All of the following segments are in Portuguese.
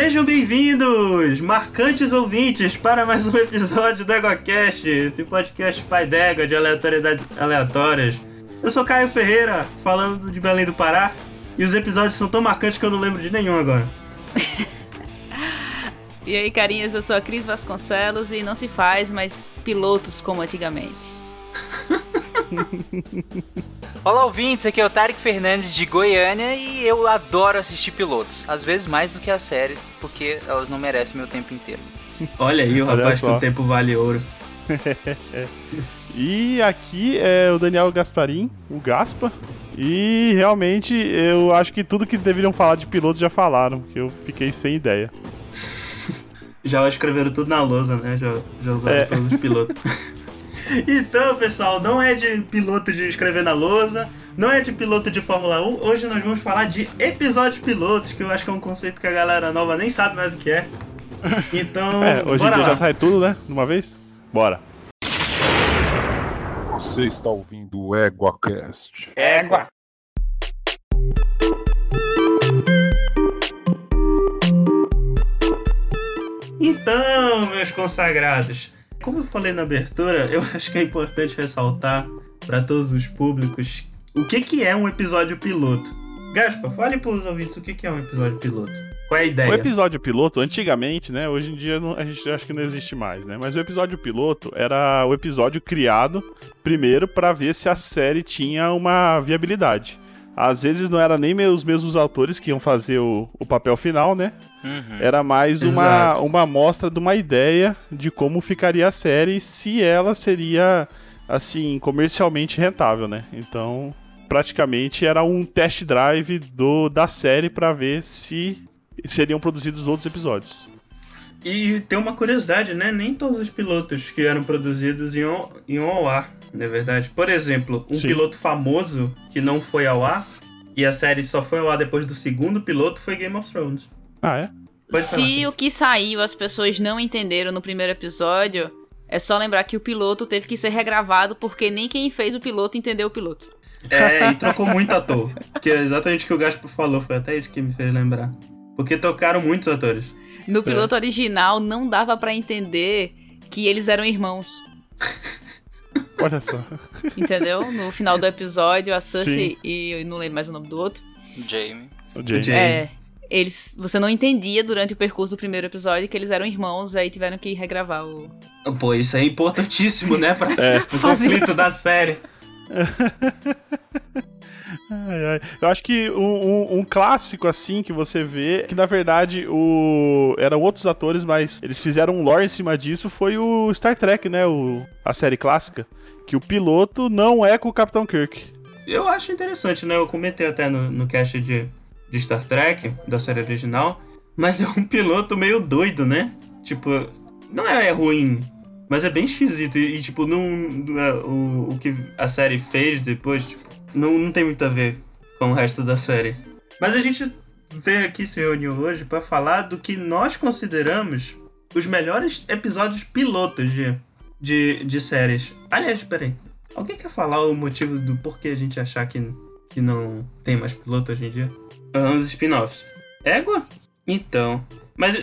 Sejam bem-vindos, marcantes ouvintes, para mais um episódio do EgoCast, esse podcast pai d'égua de aleatoriedades aleatórias. Eu sou Caio Ferreira, falando de Belém do Pará, e os episódios são tão marcantes que eu não lembro de nenhum agora. e aí, carinhas, eu sou a Cris Vasconcelos e não se faz mais pilotos como antigamente. Olá, ouvintes, aqui é o Tarek Fernandes de Goiânia e eu adoro assistir pilotos. Às vezes mais do que as séries, porque elas não merecem meu tempo inteiro. Olha aí, o rapaz que o tempo vale ouro. e aqui é o Daniel Gasparim, o Gaspa. E realmente eu acho que tudo que deveriam falar de piloto já falaram, porque eu fiquei sem ideia. Já escreveram tudo na lousa, né? Já, já usaram é. todos os pilotos. Então, pessoal, não é de piloto de escrever na lousa, não é de piloto de Fórmula 1. Hoje nós vamos falar de episódios pilotos, que eu acho que é um conceito que a galera nova nem sabe mais o que é. Então, é, hoje em dia lá. já sai tudo, né? De uma vez? Bora. Você está ouvindo o EguaCast. Égua! Então, meus consagrados, como eu falei na abertura, eu acho que é importante ressaltar para todos os públicos o que, que é um episódio piloto. Gaspa, fale para os ouvintes o que, que é um episódio piloto. Qual é a ideia? O episódio piloto, antigamente, né? Hoje em dia não, a gente acha que não existe mais, né? Mas o episódio piloto era o episódio criado primeiro para ver se a série tinha uma viabilidade. Às vezes não era nem os mesmos autores que iam fazer o, o papel final, né? Uhum. Era mais uma, uma amostra de uma ideia de como ficaria a série se ela seria, assim, comercialmente rentável, né? Então, praticamente era um test drive do, da série para ver se seriam produzidos outros episódios. E tem uma curiosidade, né? Nem todos os pilotos que eram produzidos iam, iam ao ar não é verdade? Por exemplo, um Sim. piloto famoso que não foi ao ar e a série só foi ao ar depois do segundo piloto foi Game of Thrones. Ah, é? Pode Se falar. o que saiu as pessoas não entenderam no primeiro episódio, é só lembrar que o piloto teve que ser regravado porque nem quem fez o piloto entendeu o piloto. É, e trocou muito ator. Que é exatamente o que o Gaspo falou, foi até isso que me fez lembrar. Porque trocaram muitos atores. No piloto é. original não dava para entender que eles eram irmãos. Olha só. Entendeu? No final do episódio, a Cersei Sim. e eu não lembro mais o nome do outro. Jamie. O Jamie. É. Eles, você não entendia durante o percurso do primeiro episódio que eles eram irmãos, aí tiveram que regravar o. Pô, isso é importantíssimo, né? Pra é. o conflito da série. Ai, ai. Eu acho que um, um, um, clássico assim que você vê, que na verdade o eram outros atores, mas eles fizeram um lore em cima disso, foi o Star Trek, né? O, a série clássica. Que o piloto não é com o Capitão Kirk. Eu acho interessante, né? Eu comentei até no, no cast de, de Star Trek, da série original, mas é um piloto meio doido, né? Tipo, não é ruim, mas é bem esquisito. E, e tipo, não, é, o, o que a série fez depois, tipo, não, não tem muito a ver com o resto da série. Mas a gente veio aqui se reuniu hoje para falar do que nós consideramos os melhores episódios pilotos de, de, de séries. Aliás, peraí. Alguém quer falar o motivo do porquê a gente achar que, que não tem mais piloto hoje em dia? Os spin-offs. Égua? Então. Mas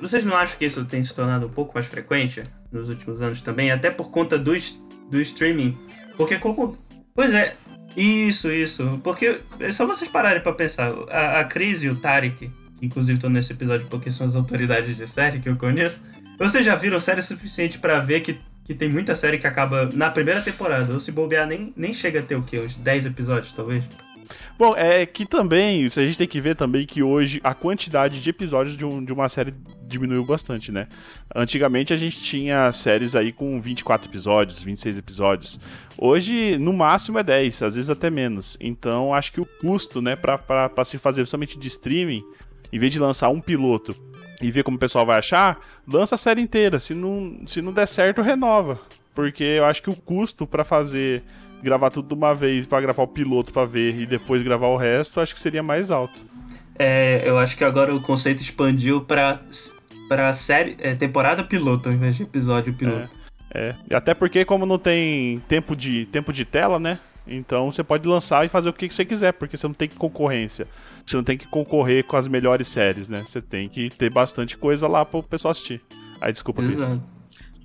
vocês não acham que isso tem se tornado um pouco mais frequente nos últimos anos também? Até por conta do, do streaming. Porque como. Pois é, isso, isso. Porque é só vocês pararem pra pensar. A, a Cris e o Tarek, que inclusive estão nesse episódio porque são as autoridades de série que eu conheço. Vocês já viram série suficiente para ver que, que tem muita série que acaba na primeira temporada. Ou se bobear, nem, nem chega a ter o quê? Uns 10 episódios, talvez? Bom, é que também, a gente tem que ver também que hoje a quantidade de episódios de, um, de uma série diminuiu bastante, né? Antigamente a gente tinha séries aí com 24 episódios, 26 episódios. Hoje, no máximo, é 10, às vezes até menos. Então, acho que o custo, né, pra se fazer somente de streaming, em vez de lançar um piloto e ver como o pessoal vai achar, lança a série inteira. Se não, se não der certo, renova. Porque eu acho que o custo para fazer gravar tudo de uma vez para gravar o piloto para ver e depois gravar o resto, acho que seria mais alto. É, eu acho que agora o conceito expandiu para para série é, temporada piloto ao invés de episódio piloto. É, é. Até porque como não tem tempo de tempo de tela, né? Então você pode lançar e fazer o que você quiser, porque você não tem concorrência. Você não tem que concorrer com as melhores séries, né? Você tem que ter bastante coisa lá pro pessoal assistir. Aí, desculpa, Cris. Exato.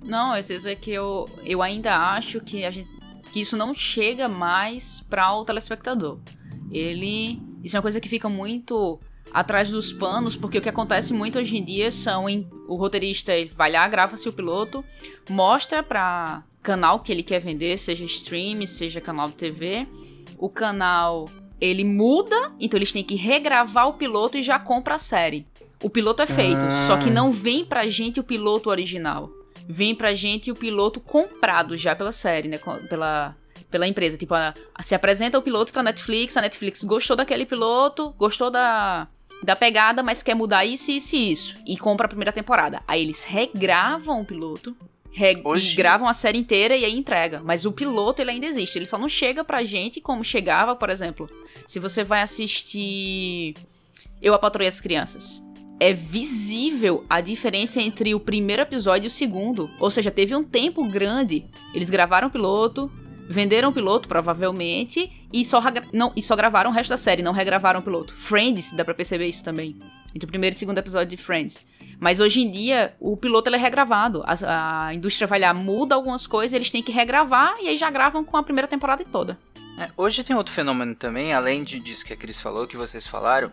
Não, às vezes é que eu, eu ainda acho que, a gente, que isso não chega mais para o telespectador. Ele. Isso é uma coisa que fica muito atrás dos panos, porque o que acontece muito hoje em dia são em, o roteirista ele vai lá, grava seu piloto, mostra pra canal que ele quer vender, seja stream, seja canal de TV. O canal ele muda, então eles têm que regravar o piloto e já compra a série. O piloto é feito, Ah. só que não vem pra gente o piloto original. Vem pra gente o piloto comprado já pela série, né? Pela, pela empresa. Tipo, a- se apresenta o piloto pra Netflix, a Netflix gostou daquele piloto, gostou da, da pegada, mas quer mudar isso, isso e isso. E compra a primeira temporada. Aí eles regravam o piloto, Hoje- gravam a série inteira e aí entrega. Mas o piloto, ele ainda existe. Ele só não chega pra gente como chegava, por exemplo. Se você vai assistir Eu, a Patroa e as Crianças. É visível a diferença entre o primeiro episódio e o segundo. Ou seja, teve um tempo grande. Eles gravaram o piloto, venderam o piloto, provavelmente, e só, não, e só gravaram o resto da série, não regravaram o piloto. Friends, dá pra perceber isso também. Entre o primeiro e o segundo episódio de Friends. Mas hoje em dia, o piloto é regravado. A, a indústria vai lá, muda algumas coisas, eles têm que regravar e aí já gravam com a primeira temporada toda. É, hoje tem outro fenômeno também, além de, disso que a Cris falou, que vocês falaram,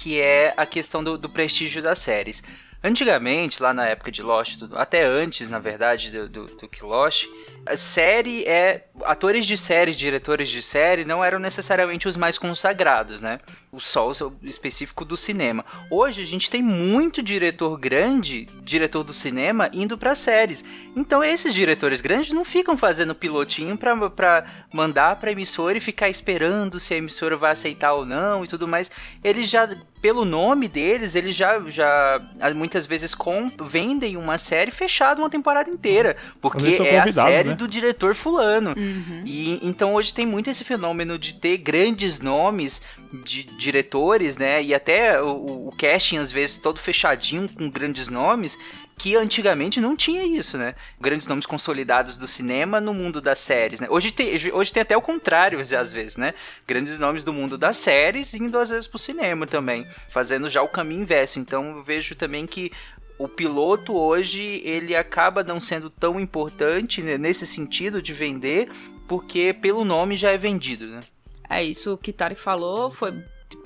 que é a questão do, do prestígio das séries. Antigamente, lá na época de Lost, até antes, na verdade, do, do, do que Lost, a série é. Atores de série, diretores de série não eram necessariamente os mais consagrados, né? O sol específico do cinema. Hoje a gente tem muito diretor grande, diretor do cinema, indo pra séries. Então esses diretores grandes não ficam fazendo pilotinho pra, pra mandar pra emissora e ficar esperando se a emissora vai aceitar ou não e tudo mais. Eles já, pelo nome deles, eles já, já muitas vezes com, vendem uma série fechada uma temporada inteira. Porque é a série né? do diretor fulano. Uhum. E então hoje tem muito esse fenômeno de ter grandes nomes de diretores, né? E até o, o casting, às vezes, todo fechadinho com grandes nomes, que antigamente não tinha isso, né? Grandes nomes consolidados do cinema no mundo das séries, né? Hoje tem, hoje tem até o contrário, às vezes, né? Grandes nomes do mundo das séries indo às vezes pro cinema também, fazendo já o caminho inverso. Então eu vejo também que o piloto hoje ele acaba não sendo tão importante né, nesse sentido de vender, porque pelo nome já é vendido, né? É, isso que Tarek falou foi,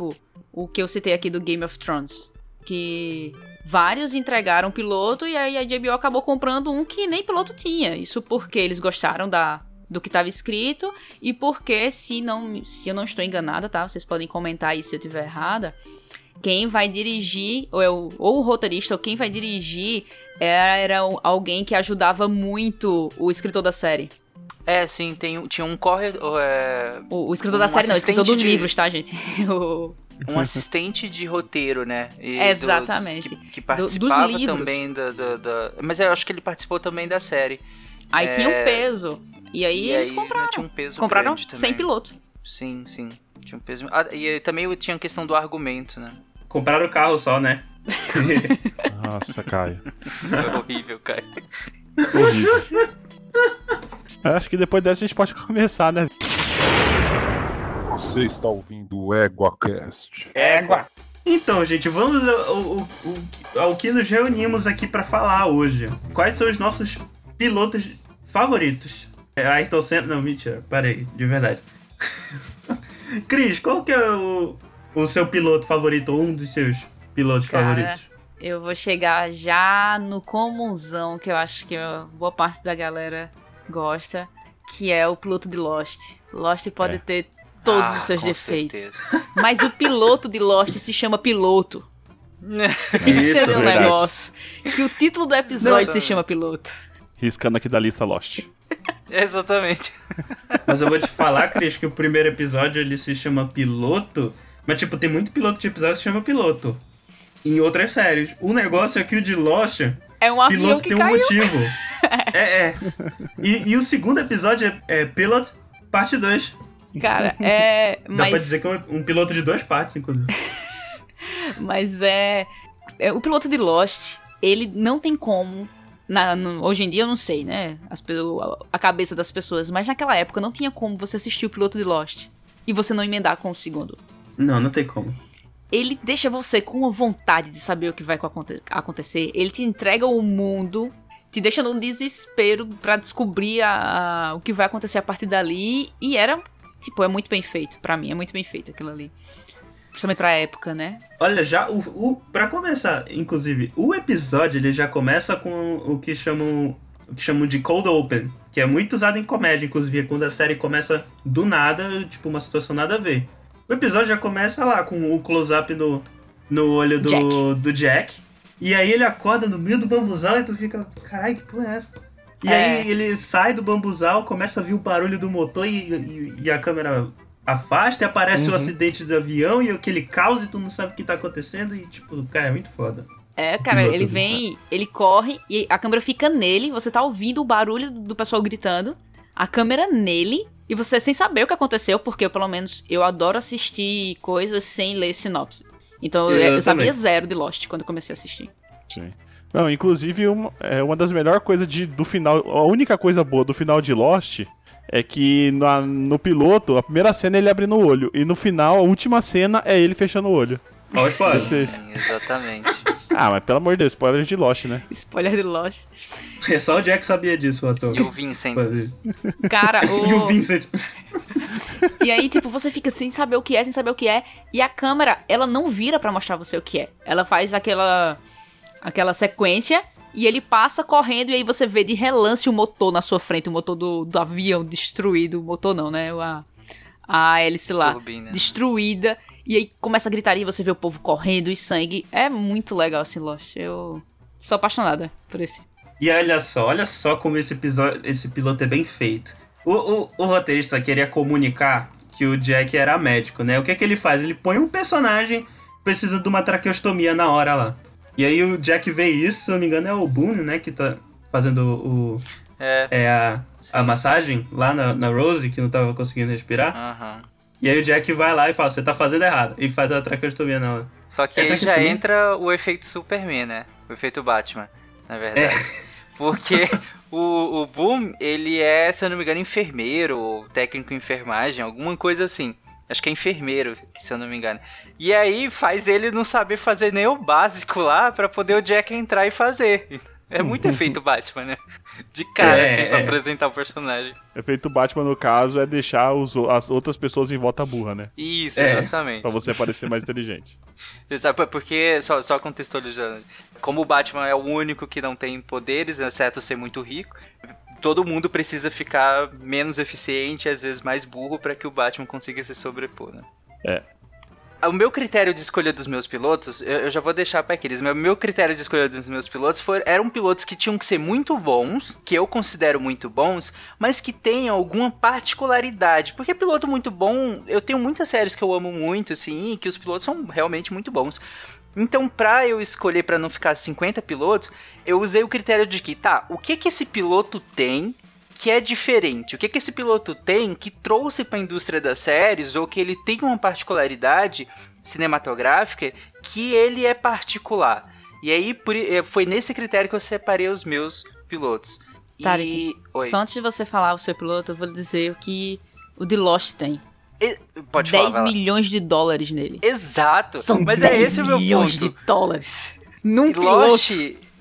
tipo, o que eu citei aqui do Game of Thrones. Que vários entregaram piloto e aí a HBO acabou comprando um que nem piloto tinha. Isso porque eles gostaram da, do que estava escrito e porque, se, não, se eu não estou enganada, tá? Vocês podem comentar aí se eu estiver errada. Quem vai dirigir, ou, é o, ou o roteirista, ou quem vai dirigir, era, era alguém que ajudava muito o escritor da série. É, sim, tem, tinha um corredor. É, O, o escritor Um da série não, o escritor assistente dos de- livros, tá, gente? O- um assistente de roteiro, né? E do- Exatamente. que, que dos participava livros. também da, da, da- Mas eu acho que ele participou também da série. Aí É. tinha um peso. E aí E eles aí compraram. tinha um peso compraram sem piloto. Sim, sim. Tinha um peso. Ah, e aí também tinha a questão do argumento, né? Compraram o carro só, né? Nossa, Caio. Foi horrível, cara. Horrível. Eu Acho que depois dessa a gente pode começar, né? Você está ouvindo o EguaCast. Égua. Então, gente, vamos ao, ao- ao- que nos reunimos aqui pra falar hoje. Quais são os nossos pilotos favoritos? É, Ayrton Senna... Não, mentira. Parei, de verdade. Cris, qual que é o, o seu piloto favorito ou um dos seus pilotos Cara, favoritos? Eu vou chegar já no comunzão, que eu acho que boa parte da galera gosta, que é o piloto de Lost. Lost pode É. ter todos Ah, os seus defeitos. certeza. Mas o piloto de Lost se chama piloto. Isso, Entendeu o verdade. negócio? Que o título do episódio Não, se chama piloto. Riscando aqui da lista Lost. Exatamente. Mas eu vou te falar, Cris, que o primeiro episódio ele se chama piloto. Mas, tipo, tem muito piloto de episódio que se chama piloto. Em outras séries. O negócio é que o de Lost, É um avião piloto que tem um caiu. motivo. é, é. E, e o segundo episódio é, é Pilot Parte 2. Cara, é. Dá Mas... pra dizer que é um, piloto de duas partes, inclusive. Mas é, é. O piloto de Lost, ele não tem como Na, no- hoje em dia eu não sei, né? As, a cabeça das pessoas. Mas naquela época não tinha como você assistir o piloto de Lost e você não emendar com o segundo. Não, não tem como. Ele deixa você com a vontade de saber o que vai aconte- acontecer. Ele te entrega o mundo, te deixa num desespero pra descobrir a- a- o que vai acontecer a partir dali. E era, tipo, é muito bem feito. Pra mim, é muito bem feito aquilo ali. Principalmente pra época, né? Olha, já o, o para começar, inclusive, o episódio ele já começa com o que chamam o que chamam de cold open, que é muito usado em comédia, inclusive é quando a série começa do nada, tipo uma situação nada a ver. O episódio já começa lá com o close up no, no olho do Jack. do Jack. E aí ele acorda no meio do bambuzal e tu fica, caralho, que porra é essa? E É. aí ele sai do bambuzal, começa a vir o barulho do motor e, e, e a câmera afasta e aparece o acidente do avião e aquele caos e tu não sabe o que tá acontecendo e tipo, cara, é muito foda. É, cara, ele vem, ele corre e a câmera fica nele, você tá ouvindo o barulho do pessoal gritando, a câmera nele e você sem saber o que aconteceu, porque pelo menos eu adoro assistir coisas sem ler sinopse. Então eu, Eu eu sabia zero de Lost quando comecei a assistir. Sim. Não, inclusive, uma, é uma das melhores coisas de, do final. A única coisa boa do final de Lost é que na- no piloto, a primeira cena é ele abrindo o olho. E no final, a última cena é ele fechando o olho. O spoiler. Sim, exatamente. Ah, mas pelo amor de Deus, spoiler de Lost, né? Spoiler de Lost. É só o Jack sabia disso, o ator. E o Vincent. Cara, E o o... Vincent. E aí, tipo, você fica sem saber o que é, sem saber o que é. E a câmera, ela não vira pra mostrar você o que é. Ela faz aquela aquela sequência e ele passa correndo e aí você vê de relance o motor na sua frente, o motor do, do avião destruído. O motor não, né? A, a hélice lá. Turbina. Destruída. E aí começa a gritaria, você vê o povo correndo e sangue. É muito legal assim, Lost. Eu sou apaixonada por esse. E olha só, olha só como esse episódio, esse piloto é bem feito. O, o, o roteirista queria comunicar que o Jack era médico, né? O que é que ele faz? Ele põe um personagem que precisa de uma traqueostomia na hora lá. E aí o Jack vê isso, se eu não me engano é o Boone, né? Que tá fazendo o, É. é a, a massagem lá na, na Rose, que não tava conseguindo respirar. aham. E aí o Jack vai lá e fala, você tá fazendo errado. E faz a traqueostomia nela. Só que É, aí já entra o efeito Superman, né? O efeito Batman, na verdade. É. Porque o, o Boom, ele é, se eu não me engano, enfermeiro ou técnico em enfermagem, alguma coisa assim. Acho que é enfermeiro, se eu não me engano. E aí faz ele não saber fazer nem o básico lá pra poder o Jack entrar e fazer. É muito efeito Batman, né? De cara, É, assim, pra é. apresentar o personagem. Efeito Batman, no caso, é deixar os as outras pessoas em volta burra, né? Isso, É. exatamente. Pra você parecer mais inteligente. Exato, porque, só, só contextualizando, como o Batman é o único que não tem poderes, exceto ser muito rico, todo mundo precisa ficar menos eficiente, às vezes mais burro, pra que o Batman consiga se sobrepor, né? É. O meu critério de escolha dos meus pilotos, eu, eu já vou deixar pra aqueles, mas o meu critério de escolha dos meus pilotos foi, eram pilotos que tinham que ser muito bons, que eu considero muito bons, mas que tenham alguma particularidade. Porque piloto muito bom, eu tenho muitas séries que eu amo muito, assim, e que os pilotos são realmente muito bons. Então, pra eu escolher pra não ficar 50 pilotos, eu usei o critério de que, tá, o que que esse piloto tem que é diferente? O que que esse piloto tem que trouxe pra indústria das séries ou que ele tem uma particularidade cinematográfica que ele é particular? E aí eh, foi nesse critério que eu separei os meus pilotos. Tarek, E Oi. Só antes de você falar o seu piloto, eu vou dizer o que o The Lost tem. E- Pode 10 falar. milhões de dólares nele. Exato. São Mas 10 é esse o meu milhões ponto. de dólares. Num piloto. Lost,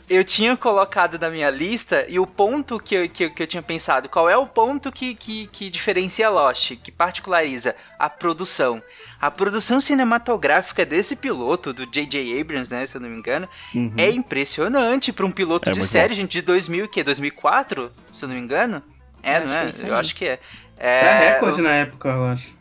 eu tinha colocado na minha lista e o ponto que eu, que, eu- que eu tinha pensado, qual é o ponto que, que, que diferencia Lost, que particulariza a produção. A produção cinematográfica desse piloto, do J.J. Abrams, né, se eu não me engano, Uhum. é impressionante para um piloto É de série, gente, de 2000, que 2004, se eu não me engano. É, Eu não acho que é? é eu acho que é. É, recorde na época, eu acho.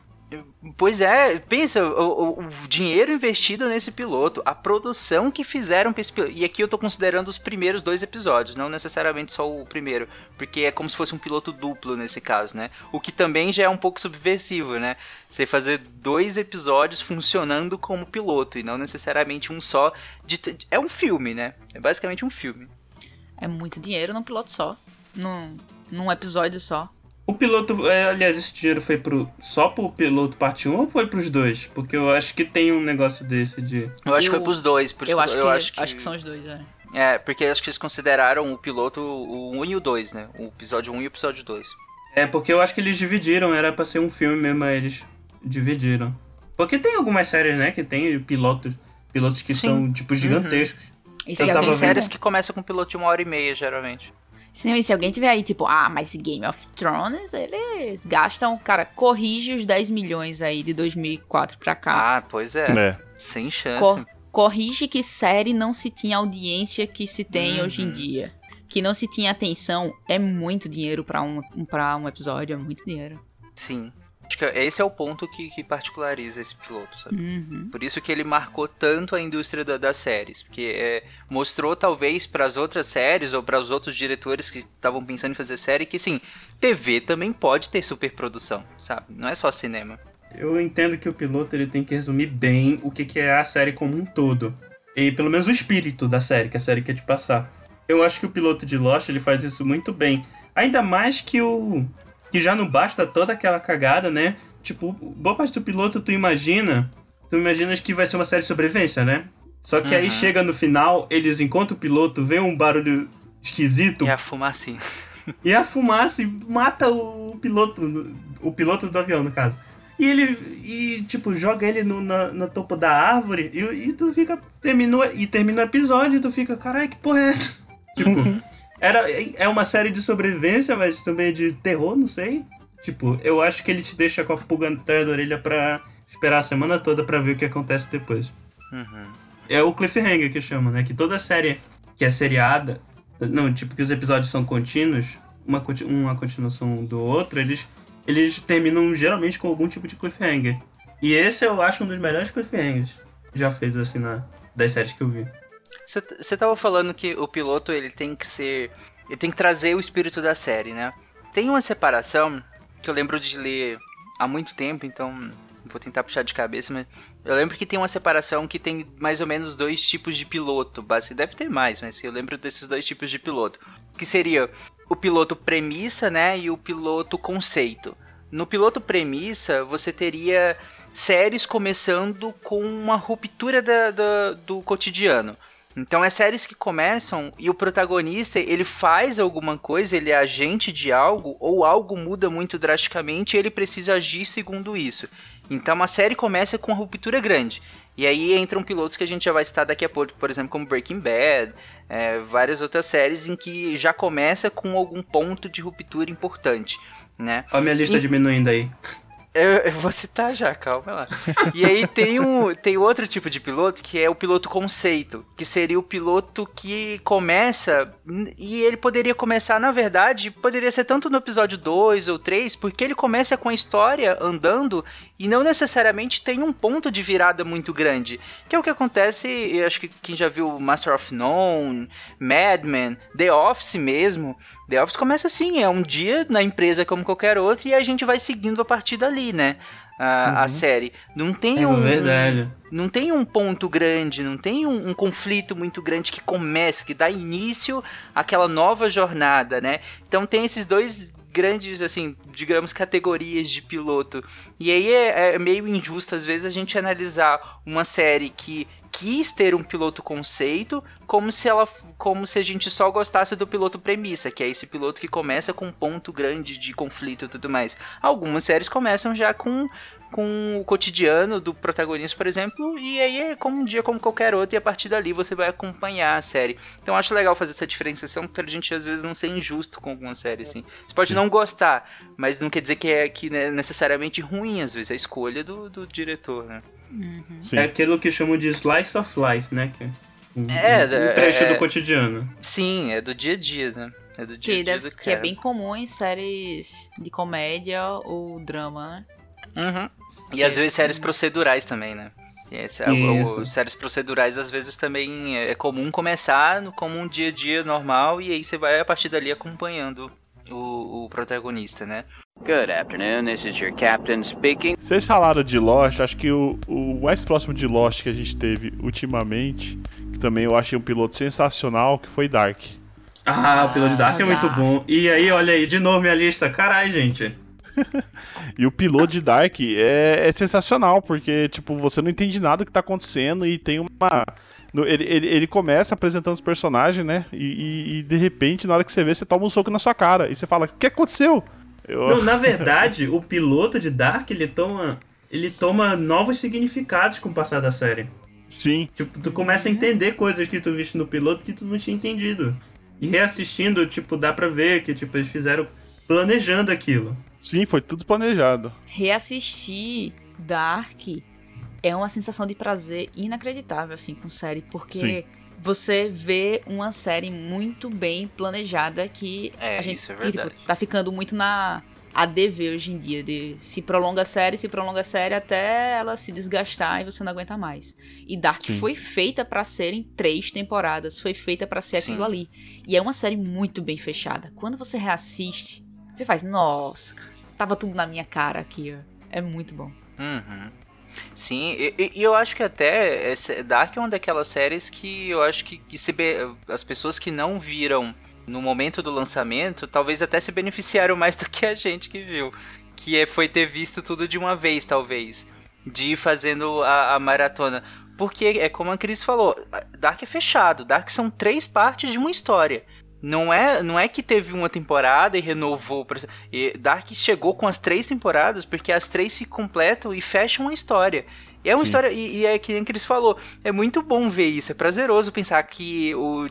Pois é, pensa, o, o- dinheiro investido nesse piloto, a produção que fizeram pra esse piloto. E aqui eu tô considerando os primeiros dois episódios, não necessariamente só o primeiro, porque é como se fosse um piloto duplo nesse caso, né? O que também já é um pouco subversivo, né? Você fazer dois episódios funcionando como piloto e não necessariamente um só. De, é um filme, né? É basicamente um filme. É muito dinheiro num piloto só. Num, num episódio só. O piloto, é, aliás, esse dinheiro foi pro, só pro piloto parte 1 ou foi pros dois? Porque eu acho que tem um negócio desse de. Eu acho que Eu- foi pros dois, por isso Eu, que acho, que, eu acho, acho que... são os dois, é. É, porque acho que eles consideraram o piloto o 1 e o 2, né? O episódio 1 e o episódio 2. É, porque eu acho que eles dividiram, era pra ser um filme mesmo, aí eles dividiram. Porque tem algumas séries, né, que tem pilotos, pilotos que Sim. são, tipo, gigantescos. E Eu se, tava Tem vendo. séries que começam com piloto de uma hora e meia, geralmente. E se alguém tiver aí, tipo, ah, mas Game of Thrones, eles gastam, cara, corrige os 10 milhões aí de 2004 pra cá. Ah, pois é. É. Sem chance. Cor- corrige que série não se tinha audiência que se tem Uhum. hoje em dia. Que não se tinha atenção. É muito dinheiro pra um, pra um episódio, é muito dinheiro. Sim. Acho que esse é o ponto que, que particulariza esse piloto, sabe? Uhum. Por isso que ele marcou tanto a indústria da- das séries, porque é, mostrou talvez para as outras séries ou para os outros diretores que estavam pensando em fazer série que sim, TV também pode ter superprodução, sabe? Não é só cinema. Eu entendo que o piloto ele tem que resumir bem o que, que é a série como um todo. E pelo menos o espírito da série, que a série quer te passar. Eu acho que o piloto de Lost ele faz isso muito bem. Ainda mais que o. Que já não basta toda aquela cagada, né? Tipo, boa parte do piloto tu imagina. Tu imaginas que vai ser uma série de sobrevivência, né? Só que aí Uhum. chega no final, eles encontram o piloto, vê um barulho esquisito E a fumacinha. e a fumaça mata o piloto, o piloto do avião, no caso. E ele, e, tipo, joga ele no, na, no topo da árvore e, e tu fica, terminou, e termina o episódio e tu fica, caralho, que porra é essa? Tipo, era, é uma série de sobrevivência, mas também de terror, não sei. Tipo, eu acho que ele te deixa com a pulga atrás da orelha pra esperar a semana toda pra ver o que acontece depois. Uhum. É o cliffhanger que chama, né? Que toda série que é seriada, não, tipo que os episódios são contínuos, uma, uma continuação do outro, eles, eles terminam geralmente com algum tipo de cliffhanger. E esse eu acho um dos melhores cliffhangers já feitos assim na, das séries que eu vi. Você tava falando que o piloto ele tem que ser. Ele tem que trazer o espírito da série, né? Tem uma separação que eu lembro de ler há muito tempo, então vou tentar puxar de cabeça, mas eu lembro que tem uma separação que tem mais ou menos dois tipos de piloto. Basic, deve ter mais, mas eu lembro desses dois tipos de piloto. Que seria o piloto premissa, né? E o piloto conceito. No piloto premissa, você teria séries começando com uma ruptura da- da- do cotidiano. Então é séries que começam e o protagonista ele faz alguma coisa, ele é agente de algo ou algo muda muito drasticamente e ele precisa agir segundo isso. Então a série começa com uma ruptura grande. E aí entram pilotos que a gente já vai citar daqui a pouco, por exemplo, como Breaking Bad, é, várias outras séries em que já começa com algum ponto de ruptura importante, né? Olha a minha lista E- diminuindo aí. Eu, eu vou citar já, calma lá. E aí tem, um, tem outro tipo de piloto que é o piloto conceito, que seria o piloto que começa e ele poderia começar, na verdade, poderia ser tanto no episódio 2 ou 3, porque ele começa com a história andando e não necessariamente tem um ponto de virada muito grande. Que é o que acontece, eu acho que quem já viu Master of None, Mad Men, The Office mesmo, The Office começa assim, é um dia na empresa como qualquer outro e a gente vai seguindo a partir dali, né? A, a série. Não tem É um. verdade. Não tem um ponto grande, não tem um, um conflito muito grande que começa, que dá início àquela nova jornada, né? Então tem esses dois grandes, assim, digamos, categorias de piloto. E aí é, é meio injusto, às vezes, a gente analisar uma série que quis ter um piloto conceito como se ela como se a gente só gostasse do piloto premissa, que é esse piloto que começa com um ponto grande de conflito e tudo mais. Algumas séries começam já com com o cotidiano do protagonista, por exemplo, e aí é como um dia como qualquer outro, e a partir dali você vai acompanhar a série. Então eu acho legal fazer essa diferenciação pra gente às vezes não ser injusto com alguma série, assim. Você pode não gostar, mas não quer dizer que é que é necessariamente ruim, às vezes, é a escolha do, do diretor, né? Sim. É aquilo que chamam de slice of life, né? Que é um, É, um trecho é- do cotidiano. Sim, é do dia a dia, né? É do dia a Que, dia deve, do que é bem comum em séries de comédia ou drama, né? Uhum. E às vezes séries procedurais também, né? Esse é o- o- séries procedurais às vezes também é comum começar no- como um dia a dia normal e aí você vai a partir dali acompanhando o, o protagonista, né? Good afternoon, this is your captain speaking. Vocês falaram de Lost, acho que o, o mais próximo de Lost que a gente teve ultimamente, que também eu achei um piloto sensacional, que foi Dark. Ah, o piloto de Dark é muito bom. E aí, olha aí, de novo minha lista. Caralho, gente. e o piloto de Dark é, é sensacional, porque, tipo, você não entende nada do que tá acontecendo e tem uma. Ele, ele, ele começa apresentando os personagens, né? E, e- e, de repente, na hora que você vê, você toma um soco na sua cara. E você fala: O que aconteceu? Eu- Não, na verdade, o piloto de Dark, ele toma. Ele toma novos significados com o passar da série. Sim, Tipo, tu começa a entender coisas que tu viste no piloto que tu não tinha entendido. E reassistindo, tipo, dá pra ver que, tipo, eles fizeram planejando aquilo. Sim, foi tudo planejado. Reassistir Dark é uma sensação de prazer inacreditável, assim, com série, porque Sim. você vê uma série muito bem planejada que É, a gente isso é que, tipo, verdade. tá ficando muito na ADV hoje em dia, de se prolonga a série, se prolonga a série até ela se desgastar e você não aguenta mais. E Dark Sim. foi feita pra ser em três temporadas, foi feita pra ser Sim. aquilo ali. E é uma série muito bem fechada. Quando você reassiste, você faz, nossa, tava tudo na minha cara aqui, ó. É muito bom. Uhum. Sim, e, e- eu acho que até Dark é uma daquelas séries que eu acho que, que se as pessoas que não viram no momento do lançamento, talvez até se beneficiaram mais do que a gente que viu. Que é, foi ter visto tudo de uma vez, talvez. De ir fazendo a, a maratona. Porque é como a Cris falou, Dark é fechado. Dark são três partes de uma história. Não é, não é que teve uma temporada e renovou. E Dark chegou com as três temporadas porque as três se completam e fecham uma história. E é uma Sim. história, e, e é que nem que eles falou, é muito bom ver isso, é prazeroso pensar que o,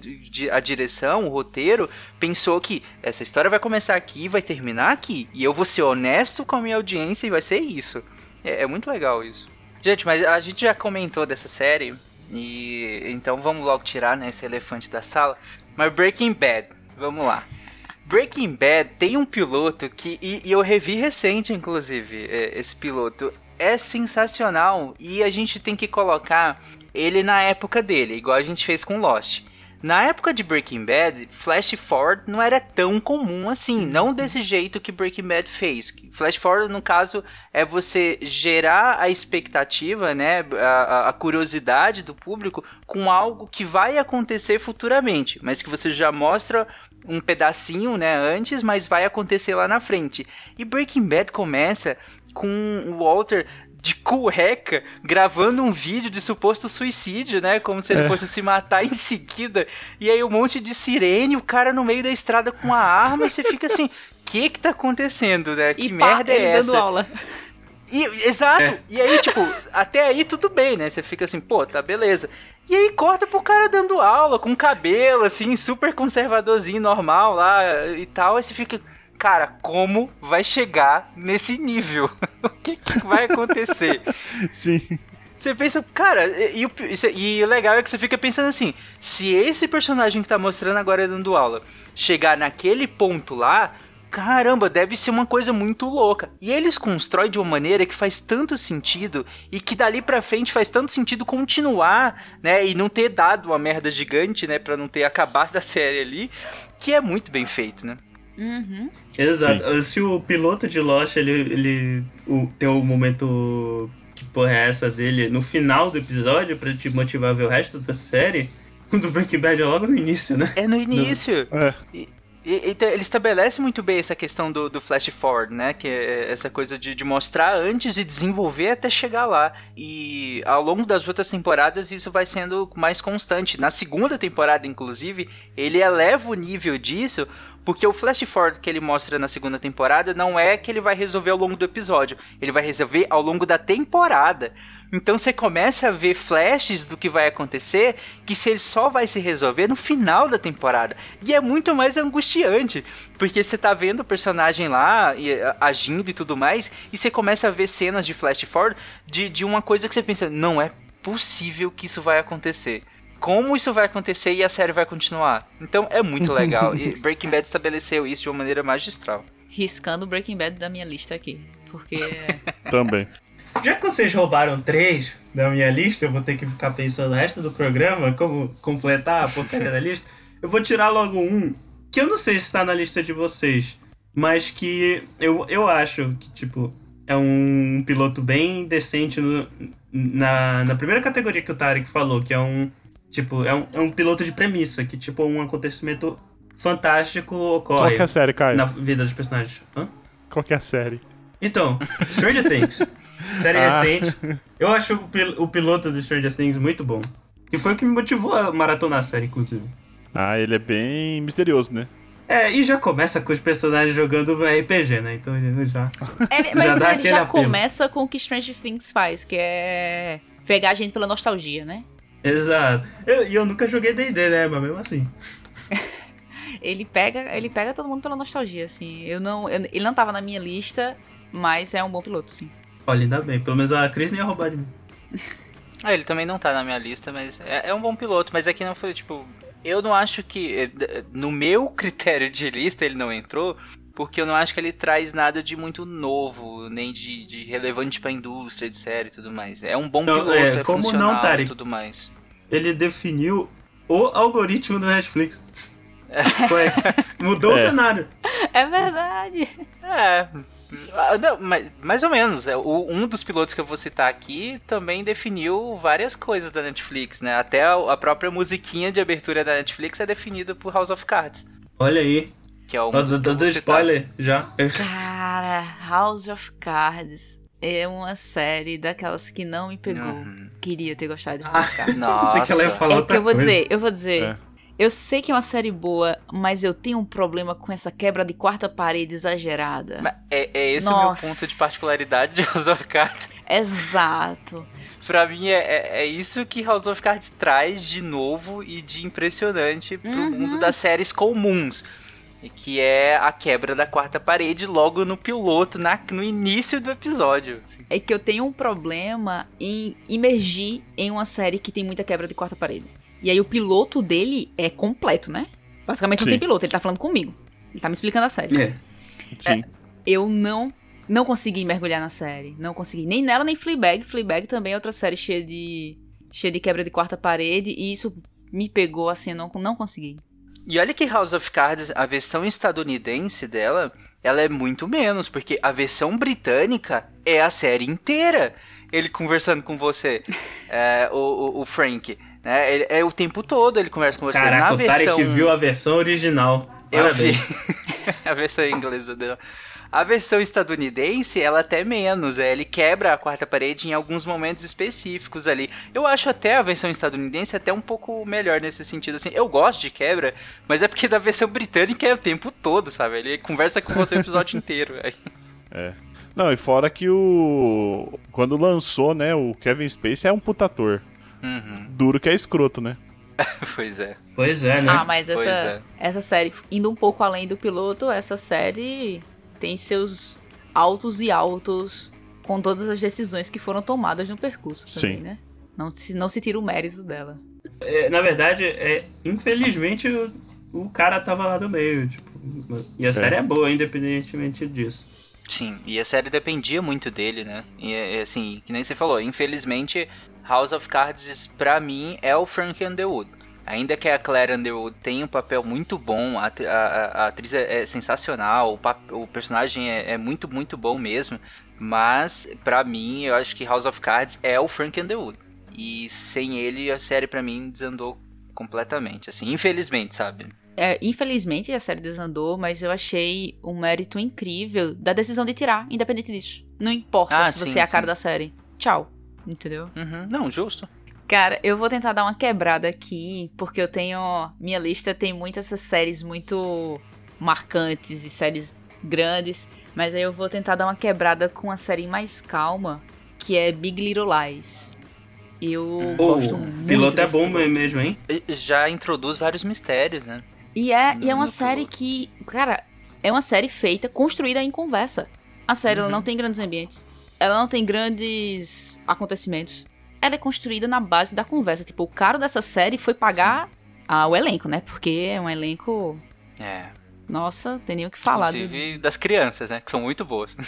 a direção, o roteiro, pensou que essa história vai começar aqui e vai terminar aqui. E eu vou ser honesto com a minha audiência e vai ser isso. É, é muito legal isso. Gente, mas a gente já comentou dessa série, e então vamos logo tirar né, esse elefante da sala. Mas Breaking Bad, vamos lá. Breaking Bad tem um piloto que. E, e eu revi recente, inclusive, é, esse piloto. É sensacional. E a gente tem que colocar ele na época dele, igual a gente fez com Lost. Na época de Breaking Bad, Flash Forward não era tão comum assim, não desse jeito que Breaking Bad fez. Flash Forward, no caso, é você gerar a expectativa, né, a, a- a curiosidade do público com algo que vai acontecer futuramente, mas que você já mostra um pedacinho, né, antes, mas vai acontecer lá na frente. E Breaking Bad começa com o Walter de cueca gravando um vídeo de suposto suicídio, né? Como se ele É. fosse se matar em seguida. E aí um monte de sirene, o cara no meio da estrada com a arma, e você fica assim, o que que tá acontecendo, né? Que e pá, merda é ele essa? dando aula. E, exato. É. E aí, tipo, até aí tudo bem, né? Você fica assim, pô, tá beleza. E aí corta pro cara dando aula, com cabelo, assim, super conservadorzinho, normal lá e tal. Aí você fica, cara, como vai chegar nesse nível? o que, que vai acontecer? Sim. Você pensa, cara, e, e e o legal é que você fica pensando assim: se esse personagem que tá mostrando agora dando aula chegar naquele ponto lá, caramba, deve ser uma coisa muito louca. E eles constroem de uma maneira que faz tanto sentido e que dali pra frente faz tanto sentido continuar, né? E não ter dado uma merda gigante, né? Pra não ter acabado a série ali, que é muito bem feito, né? Uhum. Exato. Se o piloto de Lost, ele, ele o, tem o momento que porra é essa dele no final do episódio pra te motivar a ver o resto da série, o do Breaking Bad é logo no início, né? É no início. É. E, e- e ele estabelece muito bem essa questão do, do flash forward, né? Que é essa coisa de, de mostrar antes e desenvolver até chegar lá. E ao longo das outras temporadas isso vai sendo mais constante. Na segunda temporada, inclusive, ele eleva o nível disso. Porque o flash forward que ele mostra na segunda temporada não é que ele vai resolver ao longo do episódio, ele vai resolver ao longo da temporada. Então você começa a ver flashes do que vai acontecer, que se ele só vai se resolver no final da temporada. E é muito mais angustiante, porque você tá vendo o personagem lá e, a- agindo e tudo mais, e você começa a ver cenas de flash forward de, de uma coisa que você pensa, não é possível que isso vai acontecer. Como isso vai acontecer e a série vai continuar? Então é muito legal. E Breaking Bad estabeleceu isso de uma maneira magistral. Riscando Breaking Bad da minha lista aqui. Porque. Também. Já que vocês roubaram três da minha lista, eu vou ter que ficar pensando o resto do programa, como completar a porcaria da lista. Eu vou tirar logo um, que eu não sei se está na lista de vocês, mas que eu, eu acho que, tipo, é um piloto bem decente no- na, na primeira categoria que o Tarek falou, que é um, tipo, é um, é um piloto de premissa, que, tipo, um acontecimento fantástico Qual ocorre que é a série, Caio? na vida dos personagens. Hã? Qual que é a série? Então, Stranger Things. Série Ah. recente. Eu acho o, pil- o piloto do Stranger Things muito bom. Que foi o que me motivou a maratonar a série, inclusive. Ah, ele é bem misterioso, né? É, e já começa com os personagens jogando RPG, né? Então ele já. Ele, Já mas dá ele já apelo. começa com o que Stranger Things faz, que é pegar a gente pela nostalgia, né? Exato. Eu- E eu, nunca joguei DD, né? Mas mesmo assim. Ele pega, ele pega todo mundo pela nostalgia, assim. Eu não, eu- ele não tava na minha lista, mas é um bom piloto, sim. Olha, ainda bem. Pelo menos a Cris nem ia roubar de mim. Ah, ele também não tá na minha lista, mas é, é um bom piloto. Mas aqui não foi, tipo. Eu não acho que. eh, No meu critério de lista ele não entrou, porque eu não acho que ele traz nada de muito novo, nem de, de relevante pra indústria de série e tudo mais. É um bom Não, piloto, é, é, como não, funcional e Tarek? tudo mais. Ele definiu o algoritmo da Netflix. Mudou É. o cenário. É verdade. É. ah, Não, mas, mais ou menos. É, o- um dos pilotos que eu vou citar aqui também definiu várias coisas da Netflix, né? Até a, a própria musiquinha de abertura da Netflix é definida por House of Cards. Olha aí. Que é um Dando citar. spoiler já. Cara, House of Cards é uma série daquelas que não me pegou. Uhum. Queria ter gostado de Ah, House of Cards. Nossa. Que ela ia falar É outra que eu vou coisa. dizer, eu vou dizer. É. Eu sei que é uma série boa, mas eu tenho um problema com essa quebra de quarta parede exagerada. Mas É, é esse o meu Nossa. ponto de particularidade de House of Cards. Exato. Pra mim, é, é, é isso que House of Cards traz de novo e de impressionante pro Uhum. mundo das séries comuns. E Que é a quebra da quarta parede logo no piloto, na, no início do episódio. assim. É que eu tenho um problema em imergir em uma série que tem muita quebra de quarta parede. E aí o piloto dele é completo, né? Basicamente não Sim. tem piloto, ele tá falando comigo. Ele tá me explicando a série. É. Sim. Eu não não consegui mergulhar na série. Não consegui. Nem nela, nem Fleabag. Fleabag também é outra série cheia de cheia de quebra de quarta parede. E isso me pegou assim, eu não, não consegui. E olha que House of Cards, a versão estadunidense dela, ela é muito menos, porque a versão britânica é a série inteira. Ele conversando com você, é, o, o, o Frank. Né? Ele- é o tempo todo ele conversa com você. Caraca, Na o versão... viu a versão original. Eu vi a versão inglesa dela. A versão estadunidense, ela até menos, é, ele quebra a quarta parede em alguns momentos específicos ali. Eu acho até a versão estadunidense até um pouco melhor nesse sentido, assim. Eu gosto de quebra, mas é porque da versão britânica é o tempo todo, sabe? Ele conversa com você o episódio inteiro. aí. Não, e fora que o. Quando lançou, né, o Kevin Spacey é um putator. Uhum, Duro que é escroto, né? pois é. Pois é, né? Ah, mas Pois essa, é. essa série, indo um pouco além do piloto, essa série tem seus altos e altos com todas as decisões que foram tomadas no percurso também, Sim. né? Não se, não se tira o mérito dela. É, na verdade, é, infelizmente, o, o cara tava lá do meio. Tipo, e a série é boa, independentemente disso. Sim, e a série dependia muito dele, né? E é, é, assim, que nem você falou, infelizmente House of Cards pra mim é o Frank Underwood. Ainda que a Claire Underwood tenha um papel muito bom, a, a- a- atriz é, é sensacional, o, pap- o personagem é, é muito, muito bom mesmo. Mas, pra mim, eu acho que House of Cards é o Frank Underwood. E sem ele, a série pra mim desandou completamente, assim, infelizmente, sabe? É, infelizmente a série desandou, mas eu achei um mérito incrível da decisão de tirar, independente disso. Não importa Ah, se sim, você é a cara sim. da série. Tchau. Entendeu? Uhum, não, justo. Cara, eu vou tentar dar uma quebrada aqui, porque eu tenho. Minha lista tem muitas essas séries muito marcantes e séries grandes, mas aí eu vou tentar dar uma quebrada com uma série mais calma, que é Big Little Lies. Eu Pô, gosto o muito. piloto é bom piloto. mesmo, hein? Já introduz vários mistérios, né? E é, e é uma série piloto. que, cara, é uma série feita, construída em conversa. A série ela não tem grandes ambientes, ela não tem grandes acontecimentos. Ela é construída na base da conversa. Tipo, o cara dessa série foi pagar ah, o elenco, né? Porque é um elenco. É. Nossa, tem nem o que falar. do- Inclusive das crianças, né? Que são muito boas.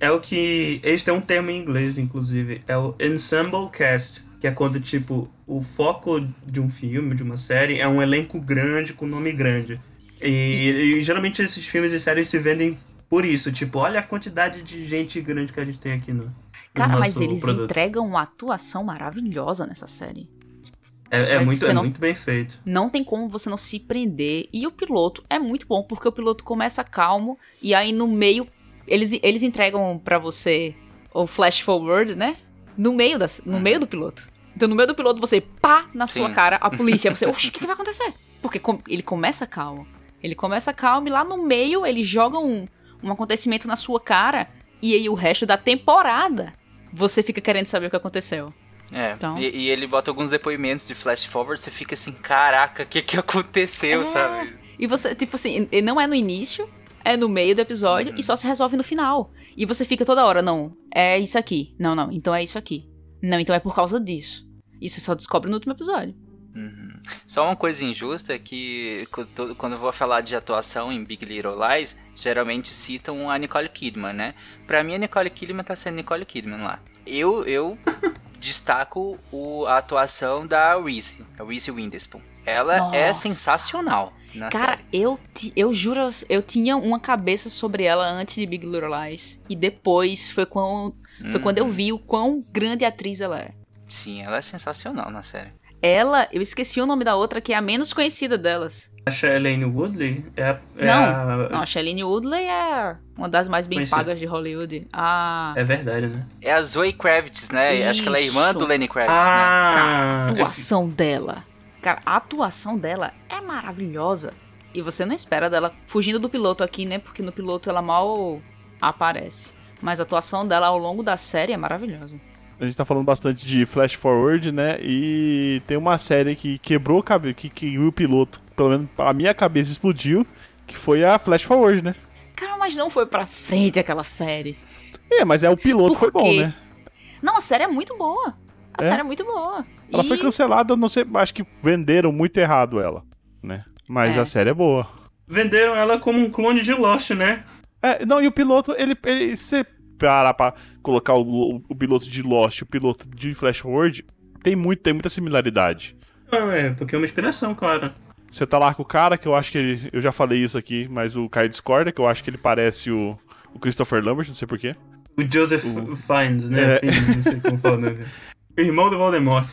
É o que. Eles têm um termo em inglês, inclusive. É o ensemble cast. Que é quando, tipo, o foco de um filme, de uma série, é um elenco grande com nome grande. E, e geralmente esses filmes e séries se vendem por isso. Tipo, olha a quantidade de gente grande que a gente tem aqui no. Cara, mas eles produto. entregam uma atuação maravilhosa nessa série. É, é muito, é não- muito bem feito. Não tem como você não se prender. E o piloto é muito bom, porque o piloto começa calmo e aí no meio Eles, eles entregam pra você o flash forward, né? No meio, das, no meio do piloto. Então, no meio do piloto, você pá na sua Sim. cara, a polícia. Você, oxe, o que, que vai acontecer? Porque com- ele começa calmo. Ele começa calmo e lá no meio ele joga um, um acontecimento na sua cara. E aí o resto da temporada você fica querendo saber o que aconteceu. É, Então. e, e ele bota alguns depoimentos de flash forward, você fica assim, caraca, o que que aconteceu, É. sabe? E você, tipo assim, não é no início, é no meio do episódio e só se resolve no final. E você fica toda hora, não, é isso aqui. Não, não, então é isso aqui. Não, então é por causa disso. E você só descobre no último episódio. Uhum. Só uma coisa injusta é que quando eu vou falar de atuação em Big Little Lies, geralmente citam a Nicole Kidman, né? Pra mim a Nicole Kidman tá sendo Nicole Kidman lá. Eu, eu destaco o, a atuação da Reese, a Reese Witherspoon. Ela é Nossa. sensacional na Cara, série. eu, eu juro, eu tinha uma cabeça sobre ela antes de Big Little Lies. E depois foi, quando foi quando eu Uhum. vi o quão grande atriz ela é. Sim, ela é sensacional na série. Ela, eu esqueci o nome da outra, que é a menos conhecida delas. A Shailene Woodley é, a- é Não, a- Não, a Shailene Woodley é uma das mais bem Conhecida. pagas de Hollywood. Ah, É verdade, né? É a Zoe Kravitz, né? Acho que ela é irmã Isso. do Lenny Kravitz, né? Ah, a atuação dela. Cara, a atuação dela é maravilhosa. E você não espera dela fugindo do piloto aqui, né? Porque no piloto ela mal aparece. Mas a atuação dela ao longo da série é maravilhosa. A gente tá falando bastante de Flash Forward, né? E tem uma série que quebrou o cabelo, que, que o piloto, pelo menos a minha cabeça explodiu, que foi a Flash Forward, né? Cara, mas não foi pra frente aquela série. É, mas é o piloto Por foi bom, quê? né? Não, a série é muito boa. A É? série é muito boa. Ela E- foi cancelada, eu não sei, acho que venderam muito errado ela, né? Mas É. a série é boa. Venderam ela como um clone de Lost, né? É, não, e o piloto, ele, ele você parar pra colocar o, o, o piloto de Lost e o piloto de Flash Forward, tem muito, tem muita similaridade. Não, é, porque é uma inspiração, claro. Você tá lá com o cara, que eu acho que ele. Eu já falei isso aqui, mas o Caio discorda, que eu acho que ele parece o, o Christopher Lambert, não sei porquê. O Joseph Fiennes, né? É. Não sei como fala o. O irmão do Voldemort.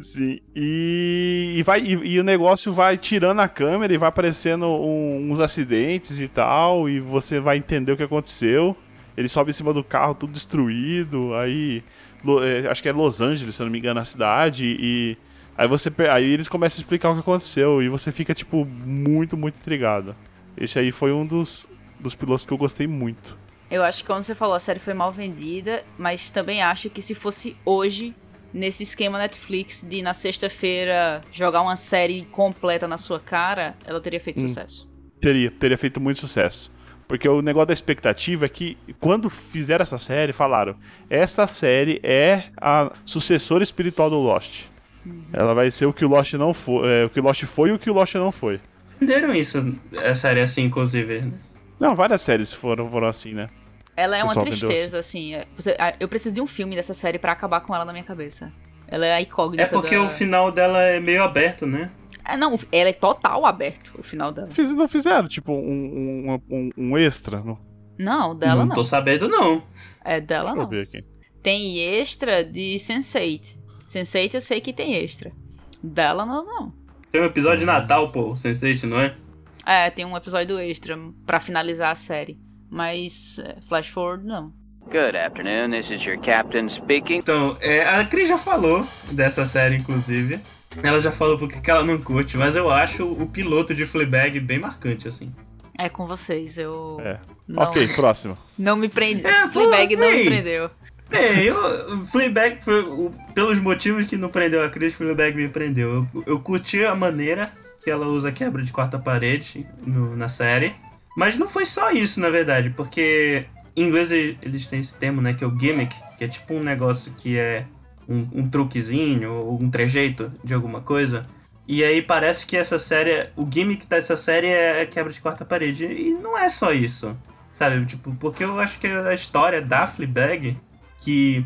Sim. E, e vai, e, e o negócio vai tirando a câmera e vai aparecendo um- uns acidentes e tal, e você vai entender o que aconteceu. Ele sobe em cima do carro, tudo destruído, aí. Lo- é, acho que é Los Angeles, se eu não me engano, a cidade, e. Aí você aí eles começam a explicar o que aconteceu e você fica, tipo, muito, muito intrigado. Esse aí foi um dos, dos pilotos que eu gostei muito. Eu acho que quando você falou a série foi mal vendida, mas também acho que se fosse hoje, nesse esquema Netflix de na sexta-feira jogar uma série completa na sua cara, ela teria feito Hum. sucesso. Teria, teria feito muito sucesso. Porque o negócio da expectativa é que quando fizeram essa série, falaram: essa série é a sucessora espiritual do Lost. Ela vai ser o que o Lost não foi, é, o que o Lost foi e o que o Lost não foi. Venderam isso, a série assim, inclusive. né? Não, várias séries foram, foram assim, né? Ela é uma tristeza, assim. é- você- ah, eu preciso de um filme dessa série pra acabar com ela na minha cabeça. Ela é a incógnita É porque da... o final dela é meio aberto, né? É, não, ela é total aberto, o final dela. Fiz- não fizeram, tipo, um, um, um, um extra? Não, Não, dela não, não. tô sabendo, não. É dela deixa eu não. ver aqui. Tem extra de Sense8. Sense8 eu sei que tem extra. Dela não, não. Tem um episódio de Natal, pô, Sense8, não é? É, tem um episódio extra pra finalizar a série. Mas é, Flash Forward não. Good afternoon, this is your captain speaking. Então, é, a Cris já falou dessa série, inclusive. Ela já falou porque que ela não curte, mas eu acho o piloto de Fleabag bem marcante, assim. É com vocês, eu. É. Não, Ok, próximo. não me prende. É, pô, Fleabag não me prendeu. É, eu. Fleabag, pelos motivos que não prendeu a Cris, Fleabag me prendeu. Eu, eu curti a maneira que ela usa quebra de quarta parede no- na série. Mas não foi só isso, na verdade, porque em inglês eles têm esse termo, né, que é o gimmick, que é tipo um negócio que é um, um truquezinho ou um trejeito de alguma coisa. E aí parece que essa série, o gimmick dessa série é quebra de quarta parede. E não é só isso, sabe? Tipo, porque eu acho que a história da Fleabag, que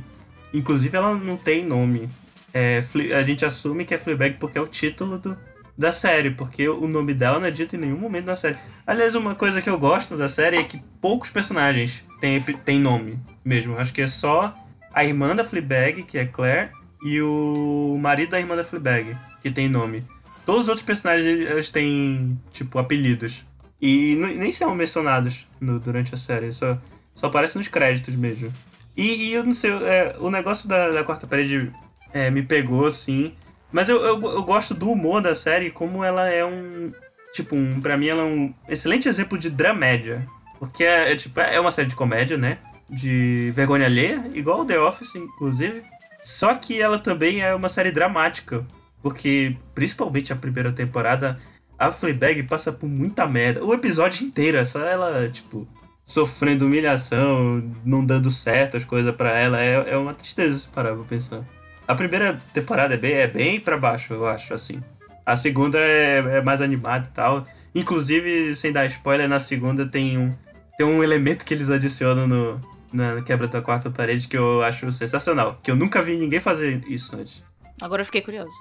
inclusive ela não tem nome. É, a gente assume que é Fleabag porque é o título do, da série, porque o nome dela não é dito em nenhum momento da série. Aliás, uma coisa que eu gosto da série é que poucos personagens têm, têm nome mesmo. Acho que é só a irmã da Fleabag, que é Claire, e o marido da irmã da Fleabag, que tem nome. Todos os outros personagens eles têm, tipo, apelidos. E nem são mencionados no- durante a série. Só, Só aparece nos créditos mesmo. E, e eu não sei, é, o negócio da, da quarta parede é, me pegou, assim. Mas eu, eu, eu gosto do humor da série, como ela é um. Tipo, um, pra mim ela é um excelente exemplo de dramédia. Porque é, é, tipo, é uma série de comédia, né? De vergonha alheia, igual The Office, inclusive. Só que ela também é uma série dramática. Porque, principalmente a primeira temporada, a Fleabag passa por muita merda. O episódio inteiro é só ela, tipo, sofrendo humilhação, não dando certo as coisas para ela. É, é uma tristeza se parar pra pensar. A primeira temporada é bem, é bem pra baixo, eu acho, assim. A segunda é, é mais animada e tal. Inclusive, sem dar spoiler, na segunda tem um, tem um elemento que eles adicionam no, na quebra da quarta parede que eu acho sensacional. Que eu nunca vi ninguém fazer isso antes. Agora eu fiquei curioso.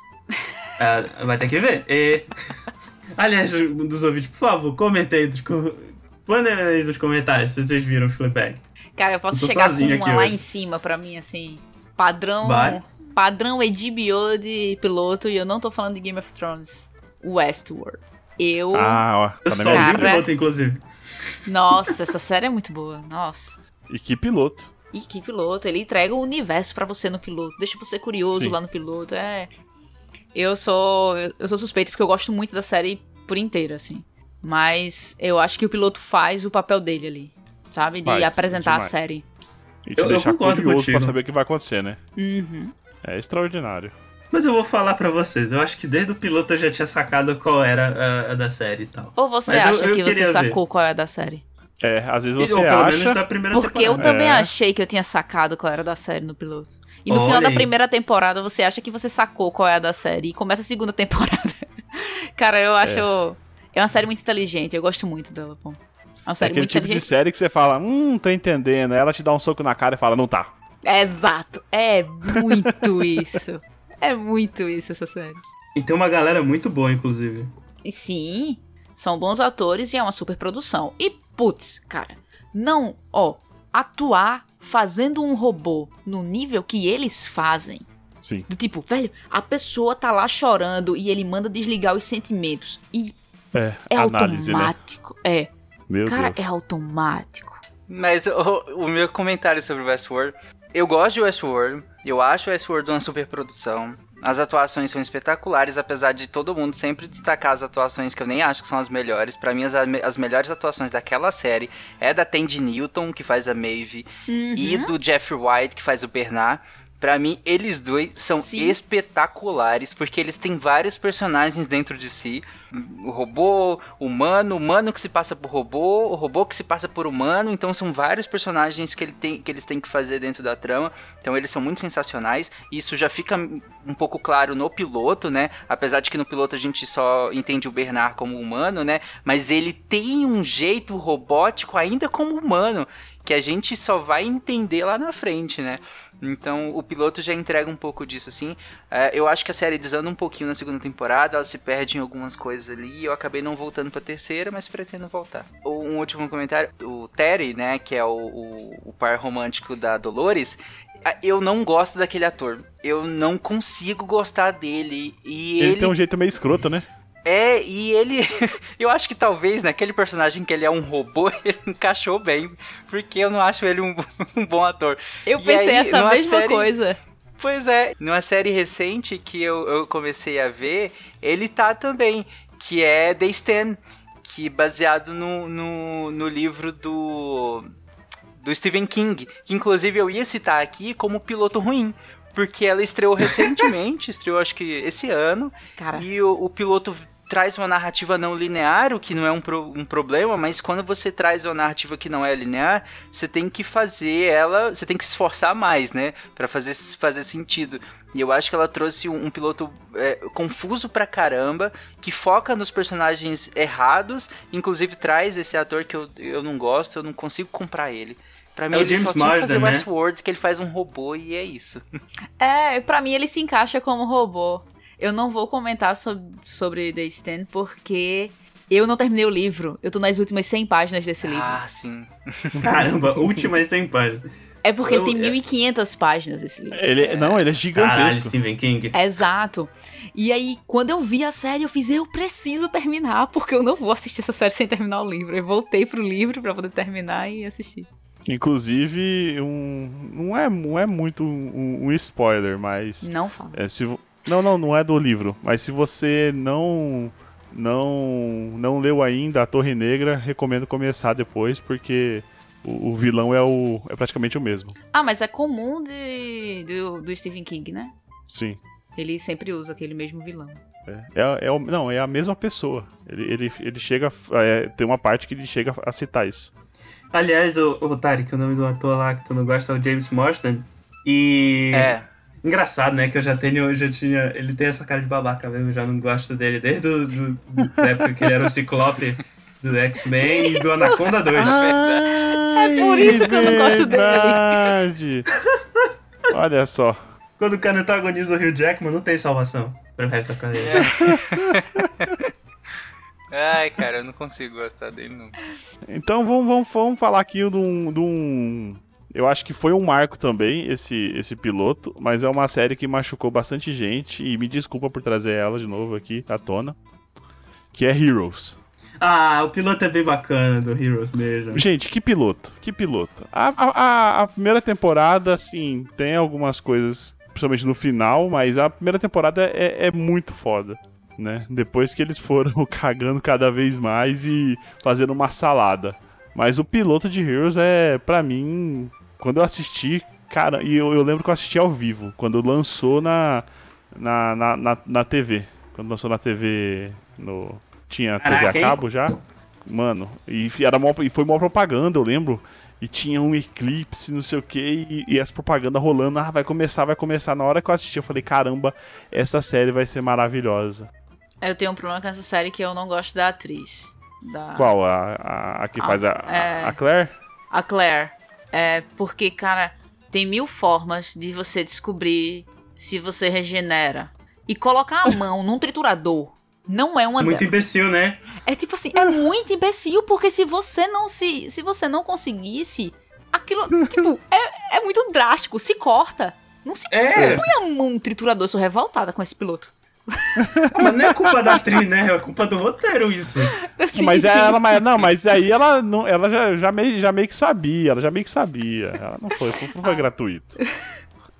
Ah, vai ter que ver. E... Aliás, dos ouvintes, por favor, comentem aí. Dos com... Aí nos comentários se vocês viram o Fleabag. Cara, eu posso Eu chegar com uma aqui lá hoje. em cima pra mim, assim. Padrão. Vai. Padrão HBO de piloto, e eu não tô falando de Game of Thrones. Westworld. Eu. Ah, ó. Eu Tá na só minha vi o Cara. piloto, inclusive. Nossa, essa série é muito boa. Nossa. E que piloto. E que piloto, ele entrega o universo pra você no piloto, deixa você curioso Sim. lá no piloto. É. Eu sou eu sou suspeito porque eu gosto muito da série por inteira, assim. Mas eu acho que o piloto faz o papel dele ali, sabe? De Faz, apresentar demais. a série. E te Eu- eu deixar concordo curioso contigo. pra saber o que vai acontecer, né? Uhum. É extraordinário. Mas eu vou falar pra vocês. Eu acho que desde o piloto eu já tinha sacado qual era a, a da série e tal. Ou você Mas eu- acha eu que você queria ver. sacou qual é a da série? É, às vezes Ou você pelo acha. menos da primeira Porque eu temporada. também É. achei que eu tinha sacado qual era da série no piloto. E no Olha final da primeira temporada, você acha que você sacou qual é a da série. E começa a segunda temporada. Cara, eu acho. É. uma série muito inteligente. Eu gosto muito dela, pô. É uma É série aquele muito tipo de inteligente. série que você fala, hum, tô entendendo. Aí ela te dá um soco na cara e fala, não tá. Exato. É muito isso. É muito isso essa série. E tem uma galera muito boa, inclusive. E sim, são bons atores e é uma super produção. E putz, cara, não, ó, atuar fazendo um robô no nível que eles fazem. Sim. Do tipo, velho, a pessoa tá lá chorando e ele manda desligar os sentimentos. E É, é análise, né? automático. É, Meu cara, Deus. é automático. Mas o, o meu comentário sobre Westworld, eu gosto de Westworld, eu acho Westworld uma super produção. As atuações são espetaculares, apesar de todo mundo sempre destacar as atuações que eu nem acho que são as melhores. Pra mim, as, as melhores atuações daquela série é da Tandy Newton, que faz a Maeve, e Uhum. do Jeffrey White, que faz o Bernard. Pra mim, eles dois são Sim. espetaculares, porque eles têm vários personagens dentro de si. O robô, humano, humano que se passa por robô, o robô que se passa por humano. Então são vários personagens que, ele tem, que eles têm que fazer dentro da trama. Então eles são muito sensacionais. Isso já fica um pouco claro no piloto, né? Apesar de que no piloto a gente só entende o Bernard como humano, né? Mas ele tem um jeito robótico ainda como humano. Que a gente só vai entender lá na frente, né? Então o piloto já entrega um pouco disso, assim. É, eu acho que a série desanda um pouquinho na segunda temporada, ela se perde em algumas coisas ali. e Eu acabei não voltando pra terceira, mas pretendo voltar. Um último comentário: o Terry, né, que é o, o, o par romântico da Dolores. Eu não gosto daquele ator. Eu não consigo gostar dele. E Ele, ele, tem um jeito meio escroto, né? É, e ele. eu acho que talvez naquele personagem que ele é um robô, ele encaixou bem. Porque eu não acho ele um, um bom ator. Eu E pensei aí, essa mesma série- coisa. Pois é, numa série recente que eu, eu comecei a ver, ele tá também, que é The Stand, que baseado no, no, no livro do, do Stephen King, que inclusive eu ia citar aqui como piloto ruim, porque ela estreou recentemente, estreou acho que esse ano, Cara, e o, o piloto traz uma narrativa não linear, o que não é um, pro- um problema, mas quando você traz uma narrativa que não é linear, você tem que fazer ela, você tem que se esforçar mais, né, Pra fazer fazer sentido. E eu acho que ela trouxe um, um piloto é, confuso pra caramba, que foca nos personagens errados, inclusive traz esse ator que eu, eu não gosto, eu não consigo comprar ele. Pra mim É o ele só tinha que fazer né? Westworld, que ele faz um robô e é isso. É, pra mim ele se encaixa como robô. Eu não vou comentar sob- sobre The Stand porque eu não terminei o livro. Eu tô nas últimas 100 páginas desse livro. Ah, sim. Caramba, últimas 100 páginas. É porque ele eu- tem 1500 páginas esse livro. Ele, Não, ele é Caralho, gigantesco. Stephen King. Exato. E aí, quando eu vi a série, eu fiz, eu preciso terminar, porque eu não vou assistir essa série sem terminar o livro. Eu voltei pro livro pra poder terminar e assistir. Inclusive, um, não, é, não é muito um, um spoiler, mas. Não fala. É, se, não, não, não é do livro. Mas se você não não não leu ainda a Torre Negra, recomendo começar depois, porque o, o vilão é, o, é praticamente o mesmo. Ah, mas é comum de, do, do Stephen King, né? Sim. Ele sempre usa aquele mesmo vilão. É, é, é o- não, é a mesma pessoa. Ele, ele, ele chega. a- é, tem uma parte que ele chega a citar isso. Aliás, o, o Tarek, o nome do ator lá que tu não gosta é o James Marsden. E. É. Engraçado, né? Que eu já tenho. Eu já tinha. Ele tem essa cara de babaca mesmo, eu já não gosto dele desde do, do- da época que ele era o Ciclope do X-Men e do Anaconda 2. É por isso que eu não gosto dele. Verdade. Olha só. Quando o cara antagoniza o Hugh Jackman, não tem salvação pro resto da carreira. Ai, cara, eu não consigo gostar dele, não. Então vamos, vamos, vamos falar aqui de um, de um- Eu acho que foi um marco também esse, esse piloto, mas é uma série que machucou bastante gente e me desculpa por trazer ela de novo aqui à tona. Que é Heroes. Ah, o piloto é bem bacana do Heroes mesmo. Gente, que piloto, que piloto. A, a, a- primeira temporada, assim, tem algumas coisas, principalmente no final, mas a primeira temporada é, é muito foda, né? Depois que eles foram cagando cada vez mais e fazendo uma salada. Mas o piloto de Heroes é, pra mim, quando eu assisti, cara, e eu, eu lembro que eu assisti ao vivo, quando lançou na, na, na, na, na TV. Quando lançou na TV, no, tinha TV a hein? cabo já. Mano, e, era mó, e foi uma propaganda, eu lembro. E tinha um eclipse, não sei o que, e, e essa propaganda rolando. Ah, vai começar, vai começar. Na hora que eu assisti, eu falei: caramba, essa série vai ser maravilhosa. Eu tenho um problema com essa série que eu não gosto da atriz. Da... Qual? A, a, a que Ah, faz a, é. a, a Claire? A Claire. É porque, cara, tem mil formas de você descobrir se você regenera. E colocar a mão num triturador não é uma Muito delas. imbecil, né? É tipo assim, é muito imbecil, porque se você não se. Se você não conseguisse, aquilo, tipo, é, é muito drástico. Se corta. Não se É, põe a mão no triturador, eu sou revoltada com esse piloto. mas não é culpa da atriz, né? É culpa do roteiro isso. Assim, mas sim. ela, mas, não, mas aí ela, não, ela já, já, meio, já meio que sabia, ela já meio que sabia. Ela não foi, não foi gratuito.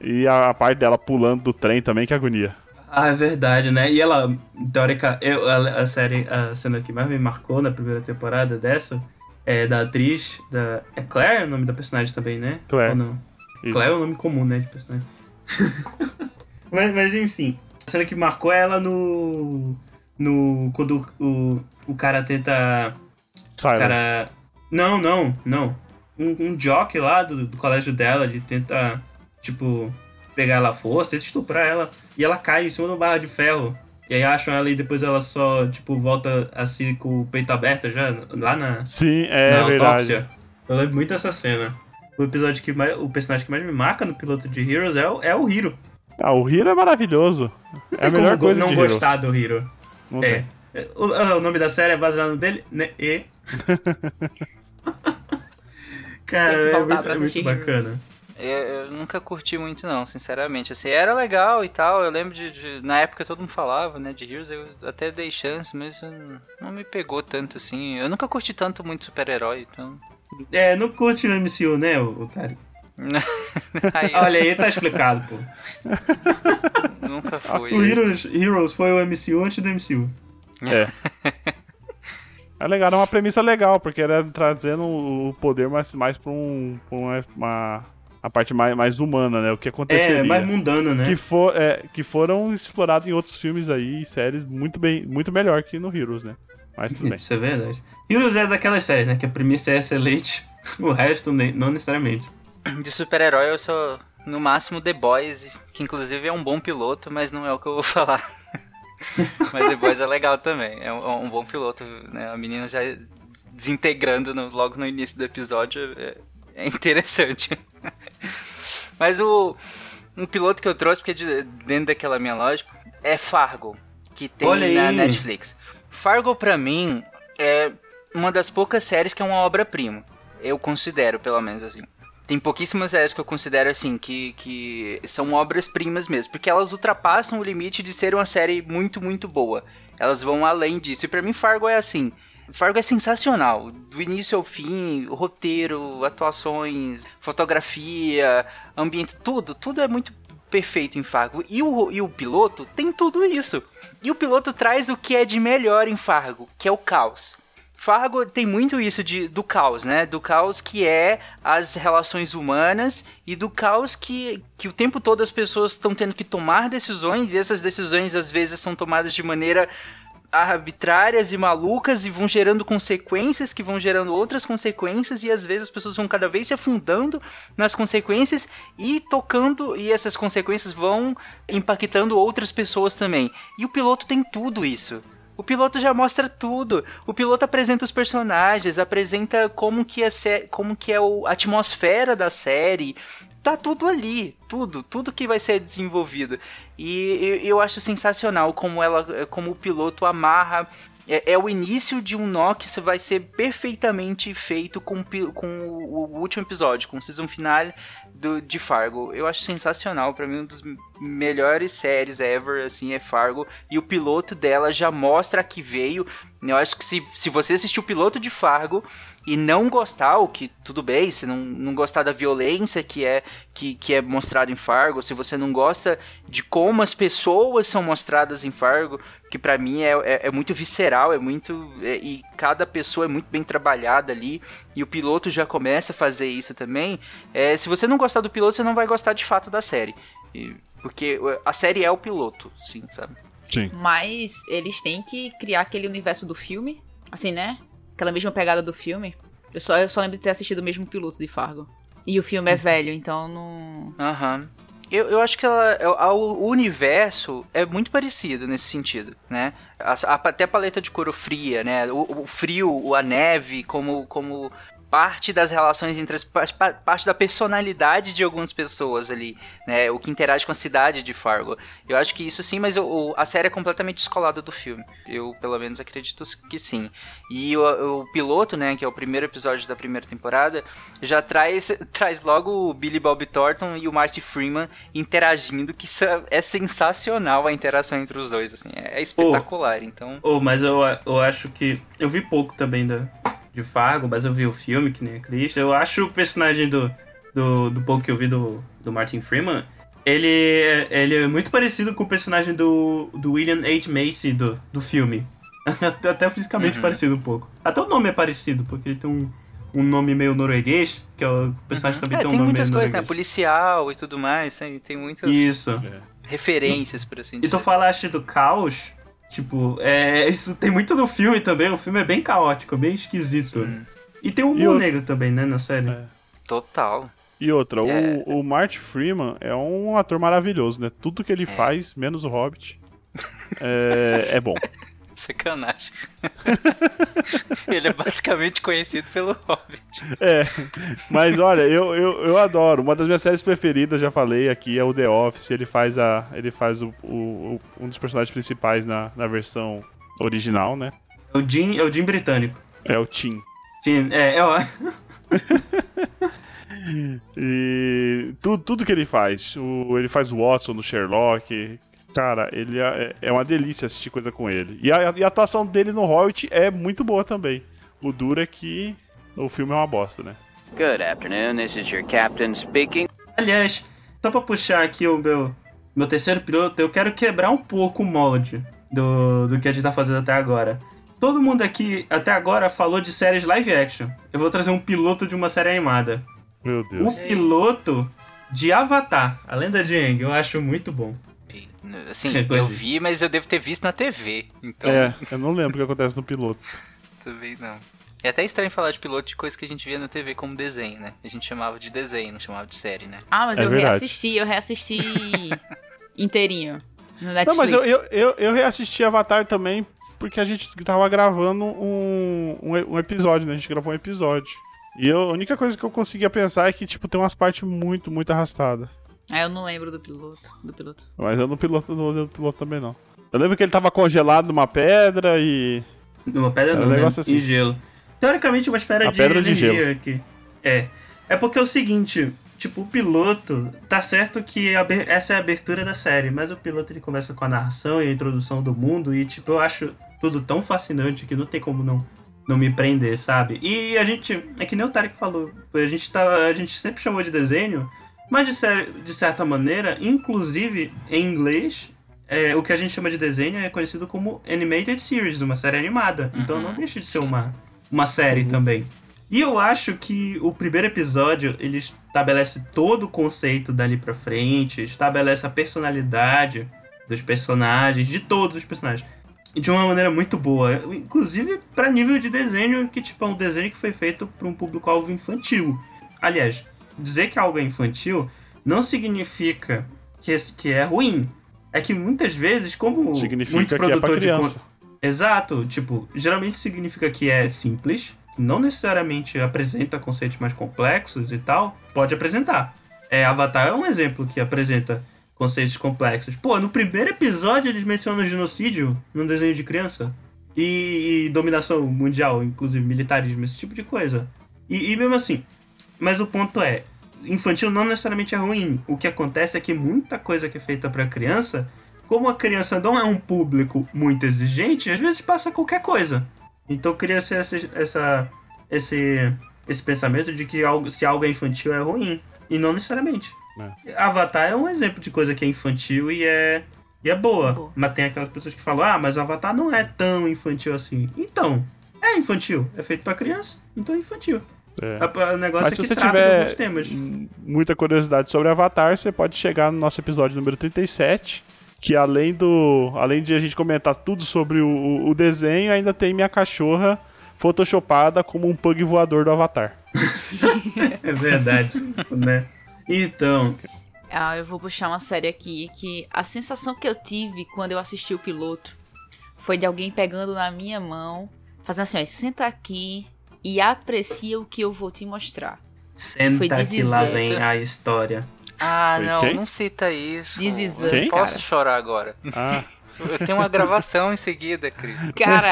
E a, a parte dela pulando do trem também, que agonia. Ah, é verdade, né? E ela, teórica, eu, a, a série, a cena que mais me marcou na primeira temporada dessa é da atriz, da. É Claire o nome da personagem também, né? Claire. Ou não? Isso. Claire é o nome comum, né, de personagem. mas, mas enfim, cena que marcou é ela no. No. Quando o, o cara tenta. O Silent. cara. Não, não, não. Um, um jock lá do, do colégio dela, ele tenta, tipo, pegar ela à força, tenta estuprar ela. E ela cai em cima de barra de ferro. E aí acham ela e depois ela só, tipo, volta assim com o peito aberto já, lá na, Sim, é na verdade. autópsia. Eu lembro muito dessa cena. O episódio que mais. O personagem que mais me marca no piloto de Heroes é o, é o Hiro. Ah, o Hiro é maravilhoso. Não É a melhor coisa não gostar do Hiro. Não É. tem. O, o nome da série é baseado no dele, né? E. Cara, é voltar muito, é muito bacana. Eu, eu nunca curti muito, não, sinceramente. Assim, era legal e tal. Eu lembro de, de- Na época todo mundo falava, né, de Heroes. Eu até dei chance, mas não, me pegou tanto assim. Eu nunca curti tanto muito super-herói, então. É, não curte o MCU, né, o Olha aí, tá explicado, pô. nunca fui. O Heroes, Heroes foi o MCU antes do MCU. É. É legal, era uma premissa legal, porque era trazendo o poder mais, mais pra, um, pra uma, uma- a parte mais, mais humana, né? O que aconteceria. É, mais mundano, né? que, for, é, que foram explorados em outros filmes aí e séries muito, bem, muito melhor que no Heroes, né? Mas tudo bem. Isso é verdade. Heroes é daquelas séries, né? Que a premissa é excelente, o resto nem- não necessariamente. De super-herói eu sou no máximo The Boys, que inclusive é um bom piloto, mas não é o que eu vou falar. mas The Boys é legal também, é um, um bom piloto, né? A menina já desintegrando no- logo no início do episódio é, é interessante. mas o um piloto que eu trouxe, porque de- dentro daquela minha lógica, é Fargo, que tem Olha na. Netflix. Fargo pra mim é uma das poucas séries que é uma obra-prima. Eu considero, pelo menos assim. Tem pouquíssimas séries que eu considero assim, que, que são obras-primas mesmo, porque elas ultrapassam o limite de ser uma série muito, muito boa. Elas vão além disso. E pra mim, Fargo é assim: Fargo é sensacional, do início ao fim, roteiro, atuações, fotografia, ambiente, tudo, tudo é muito perfeito em Fargo. E o, e o piloto tem tudo isso. E o piloto traz o que é de melhor em Fargo, que é o caos. Fargo tem muito isso de, do caos, né? Do caos que é as relações humanas e do caos que, que o tempo todo as pessoas estão tendo que tomar decisões e essas decisões às vezes são tomadas de maneira arbitrárias e malucas e vão gerando consequências que vão gerando outras consequências e às vezes as pessoas vão cada vez se afundando nas consequências e tocando e essas consequências vão impactando outras pessoas também. E o piloto tem tudo isso. O piloto já mostra tudo. O piloto apresenta os personagens, apresenta como que é, como que é a atmosfera da série. Tá tudo ali, tudo, tudo que vai ser desenvolvido. E eu, acho sensacional como ela, como o piloto amarra é, é, o início de um nó que vai ser perfeitamente feito com, com o, o último episódio, com o season finale do, de Fargo. Eu acho sensacional, para mim um dos melhores séries ever, assim, é Fargo. E o piloto dela já mostra que veio. Eu acho que se, se você assistir o piloto de Fargo e não gostar, o que tudo bem, se não, não gostar da violência que é que, que é mostrado em Fargo, se você não gosta de como as pessoas são mostradas em Fargo, que para mim é, é, é, muito visceral, é muito. É, e cada pessoa é muito bem trabalhada ali, e o piloto já começa a fazer isso também. É, se você não gostar do piloto, você não vai gostar de fato da série. E, porque a série é o piloto, sim, sabe? Sim. Mas eles têm que criar aquele universo do filme, assim, né? Aquela mesma pegada do filme. Eu só, eu só lembro de ter assistido o mesmo piloto de Fargo. E o filme é velho, então não. Aham. Uhum. Eu, eu acho que ela, a, o universo é muito parecido nesse sentido, né? A, a, até a paleta de cor fria, né? O, o, frio, a neve, como, como parte das relações entre as parte da personalidade de algumas pessoas ali, né? O que interage com a cidade de Fargo. Eu acho que isso sim, mas eu, a série é completamente descolada do filme. Eu, pelo menos, acredito que sim. E o, o, piloto, né, que é o primeiro episódio da primeira temporada, já traz, traz logo o Billy Bob Thornton e o Marty Freeman interagindo, que é sensacional a interação entre os dois, assim, é, espetacular, oh, então... Oh, mas eu, eu acho que... Eu vi pouco também da, de Fargo, mas eu vi o filme, que nem a Cristo. Eu acho o personagem do, do, do pouco que eu vi do, do Martin Freeman, ele, é, ele é muito parecido com o personagem do, do William H. Macy do, do filme. Até fisicamente uhum. parecido um pouco. Até o nome é parecido, porque ele tem um, um nome meio norueguês, que é o personagem uhum. também é, tem um tem nome muitas meio coisas, né? Policial e tudo mais, tem, tem muitas Isso. referências, por assim dizer. E tu falaste do caos, Tipo, é, isso tem muito no filme também. O filme é bem caótico, bem esquisito. Sim. E tem um humor negro também, né, na série. É. Total. E outra, é... o, o Marty Freeman é um ator maravilhoso, né? Tudo que ele é. faz, menos o Hobbit, é, é bom. Sacanagem. ele é basicamente conhecido pelo Hobbit. É, mas olha, eu, eu, eu adoro. Uma das minhas séries preferidas, já falei aqui, é o The Office. Ele faz, a, ele faz o, o, um dos personagens principais na, na versão original, né? É o Jim, é o Jim britânico. É o Tim. Tim, é, é o... e tudo, tudo que ele faz. O, ele faz o Watson no Sherlock. Cara, ele é, é uma delícia assistir coisa com ele. E a, e a atuação dele no Hobbit é muito boa também. O duro é que o filme é uma bosta, né? Good afternoon, this is your captain speaking. Aliás, só pra puxar aqui o meu, meu terceiro piloto, eu quero quebrar um pouco o molde do, do que a gente tá fazendo até agora. Todo mundo aqui até agora falou de séries live action. Eu vou trazer um piloto de uma série animada. Meu Deus. O piloto de Avatar, a lenda de Aang, eu acho muito bom. Assim, eu vi, mas eu devo ter visto na TV. Então... É, eu não lembro o que acontece no piloto. Também não. É até estranho falar de piloto de coisa que a gente via na TV como desenho, né? A gente chamava de desenho, não chamava de série, né? Ah, mas é eu verdade. reassisti, eu reassisti inteirinho no Netflix. Não, mas eu, eu, eu, eu reassisti Avatar também porque a gente tava gravando um, um, um, episódio, né? A gente gravou um episódio. E eu, a única coisa que eu conseguia pensar é que, tipo, tem umas partes muito, muito arrastadas. Ah, eu não lembro do piloto. Do piloto. Mas eu não piloto, não lembro do piloto também, não. Eu lembro que ele tava congelado numa pedra e. Numa pedra não, um né? Assim. Em gelo. Teoricamente, uma esfera a de pedra energia de gelo. aqui. É. É porque é o seguinte, tipo, o piloto, tá certo que essa é a abertura da série, mas o piloto ele começa com a narração e a introdução do mundo e, tipo, eu acho tudo tão fascinante que não tem como não não me prender, sabe? E a gente, é que nem o Tarek falou, a gente, tá, a gente sempre chamou de desenho, mas de, cer- de certa maneira, inclusive em inglês, é, o que a gente chama de desenho é conhecido como Animated Series, uma série animada. Então não deixa de ser uma, uma série também. E eu acho que o primeiro episódio, ele estabelece todo o conceito dali pra frente, estabelece a personalidade dos personagens, de todos os personagens, de uma maneira muito boa. Inclusive pra nível de desenho, que tipo, é um desenho que foi feito pra um público-alvo infantil. Aliás, dizer que algo é infantil não significa que, que é ruim. É que muitas vezes, como Significa muito é produtor de criança. con- Exato, tipo, geralmente significa que é simples, não necessariamente apresenta conceitos mais complexos e tal, pode apresentar. É, Avatar é um exemplo que apresenta conceitos complexos. Pô, no primeiro episódio eles mencionam genocídio num desenho de criança. E, e dominação mundial, inclusive militarismo, esse tipo de coisa. E, e mesmo assim, mas o ponto é, infantil não necessariamente é ruim. O que acontece é que muita coisa que é feita pra criança, como a criança não é um público muito exigente, às vezes passa qualquer coisa. Então cria-se essa, essa, esse, esse pensamento de que algo, se algo é infantil é ruim. E não necessariamente. Avatar é um exemplo de coisa que é infantil e é, e é boa. Boa. Mas tem aquelas pessoas que falam, ah, mas Avatar não é tão infantil assim. Então, é infantil. É feito pra criança, então é infantil. É. A- O negócio Mas é se que você trata de tiver alguns temas. muita curiosidade sobre Avatar, você pode chegar no nosso episódio número 37, que além do. Além de a gente comentar tudo sobre o, o- o desenho, ainda tem minha cachorra photoshopada como um pug voador do Avatar. É verdade isso, né? Então, Ah, eu vou puxar uma série aqui que a sensação que eu tive quando eu assisti o piloto foi de alguém pegando na minha mão, fazendo assim, ó, senta aqui e aprecia o que eu vou te mostrar. senta Foi que lá vem a história. Ah, Foi não, quem? não cita isso. This Is Eu posso cara. chorar agora. Ah, Eu tenho uma gravação em seguida, Cris. Cara,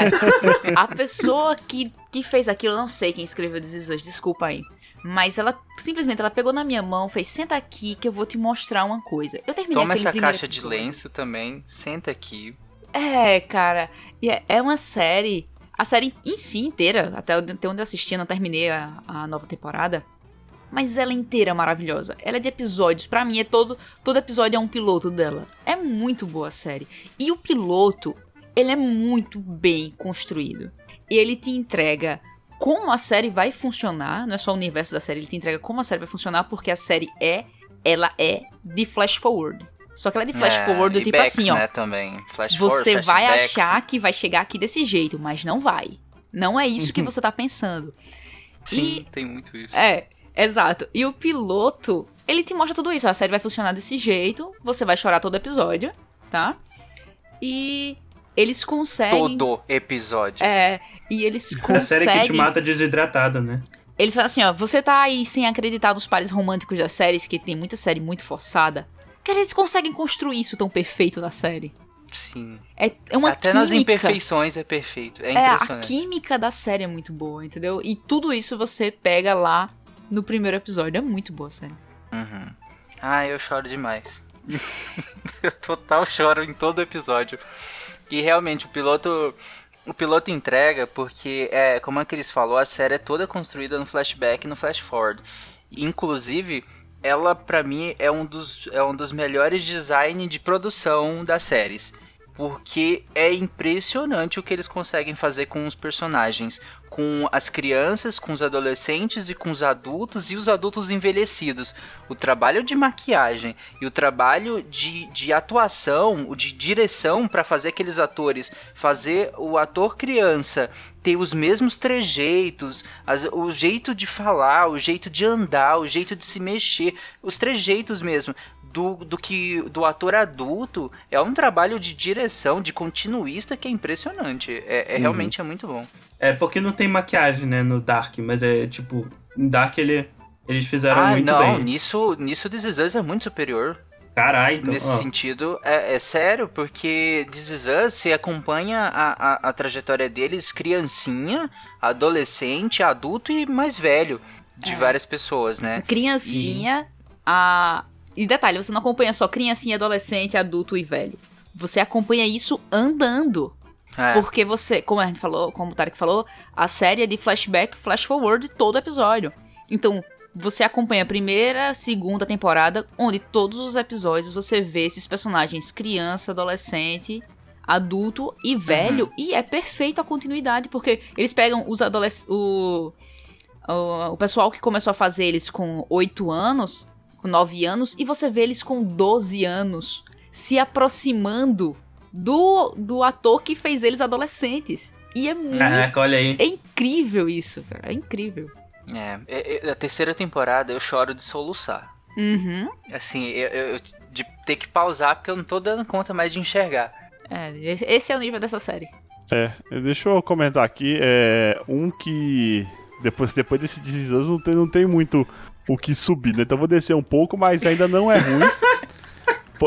a pessoa que, que fez aquilo, eu não sei quem escreveu This Us, desculpa aí. Mas ela simplesmente ela pegou na minha mão, fez senta aqui que eu vou te mostrar uma coisa. Eu terminei Toma essa caixa de episódio. lenço também, senta aqui. É, cara. E é, é uma série. A série em si inteira, até até onde eu assisti, eu não terminei a, a nova temporada. Mas ela inteira é maravilhosa. Ela é de episódios. Pra mim, é todo, todo episódio é um piloto dela. É muito boa a série. E o piloto, ele é muito bem construído. Ele te entrega como a série vai funcionar. Não é só o universo da série, ele te entrega como a série vai funcionar, porque a série é. Ela é de flash forward. Só que ela é de flash É, forward do tipo backs, assim, ó. né, também. Flash forward, Você vai flashbacks. achar que vai chegar aqui desse jeito, mas não vai. Não é isso que você tá pensando. Sim, e- tem muito isso. É, exato. E o piloto, ele te mostra tudo isso. A série vai funcionar desse jeito, você vai chorar todo episódio, tá? E eles conseguem. Todo episódio. É, e eles A série que te conseguem. mata desidratada, né? Eles falam assim, ó, você tá aí sem acreditar nos pares românticos das séries, que tem muita série muito forçada. Cara, eles conseguem construir isso tão perfeito na série. Sim. É, é uma Até nas química. imperfeições é perfeito. É É, a química da série é muito boa, entendeu? E tudo isso você pega lá no primeiro episódio. É muito boa a série. Uhum. Ah, eu choro demais. eu total choro em todo episódio. E realmente, o piloto. O piloto entrega porque, é, como a Cris falou, a série é toda construída no flashback e no flash forward. Inclusive, ela pra mim é um dos, é um dos melhores design de produção das séries. Porque é impressionante o que eles conseguem fazer com os personagens. Com as crianças, com os adolescentes e com os adultos e os adultos envelhecidos. O trabalho de maquiagem e o trabalho de, de atuação, o de direção para fazer aqueles atores, fazer o ator criança ter os mesmos trejeitos, as- o jeito de falar, o jeito de andar, o jeito de se mexer, os trejeitos mesmo do, do que do ator adulto é um trabalho de direção, de continuista que é impressionante. É, é realmente é muito bom. É porque não tem maquiagem, né, no Dark, mas é tipo, em Dark ele, eles fizeram ah, muito não, bem. nisso, nisso This Is Us é muito superior. Caralho, então. Nesse ó, sentido, é, é sério, porque This Is Us, você acompanha a, a, a trajetória deles, criancinha, adolescente, adulto e mais velho, de várias pessoas, né? Criancinha, a. E detalhe, você não acompanha só criancinha, adolescente, adulto e velho. Você acompanha isso andando. É. Porque você, como a gente falou, como o Tarek falou, a série é de flashback, flash forward todo episódio. Então, você acompanha a primeira, segunda temporada, onde todos os episódios você vê esses personagens criança, adolescente, adulto e velho, e é perfeito a continuidade, porque eles pegam os adolescentes. O, o, o pessoal que começou a fazer eles com 8 anos, com 9 anos, e você vê eles com 12 anos se aproximando do, do ator que fez eles adolescentes. E é muito. Caraca, olha aí. É incrível isso, cara. É incrível. É, é, é, a terceira temporada eu choro de soluçar. Uhum. Assim, eu, eu- de ter que pausar porque eu não tô dando conta mais de enxergar. É, esse é o nível dessa série. É, deixa eu comentar aqui. É, um que. Depois, depois desses 16 anos não tem, não tem muito o que subir, né? Então vou descer um pouco, mas ainda não é ruim.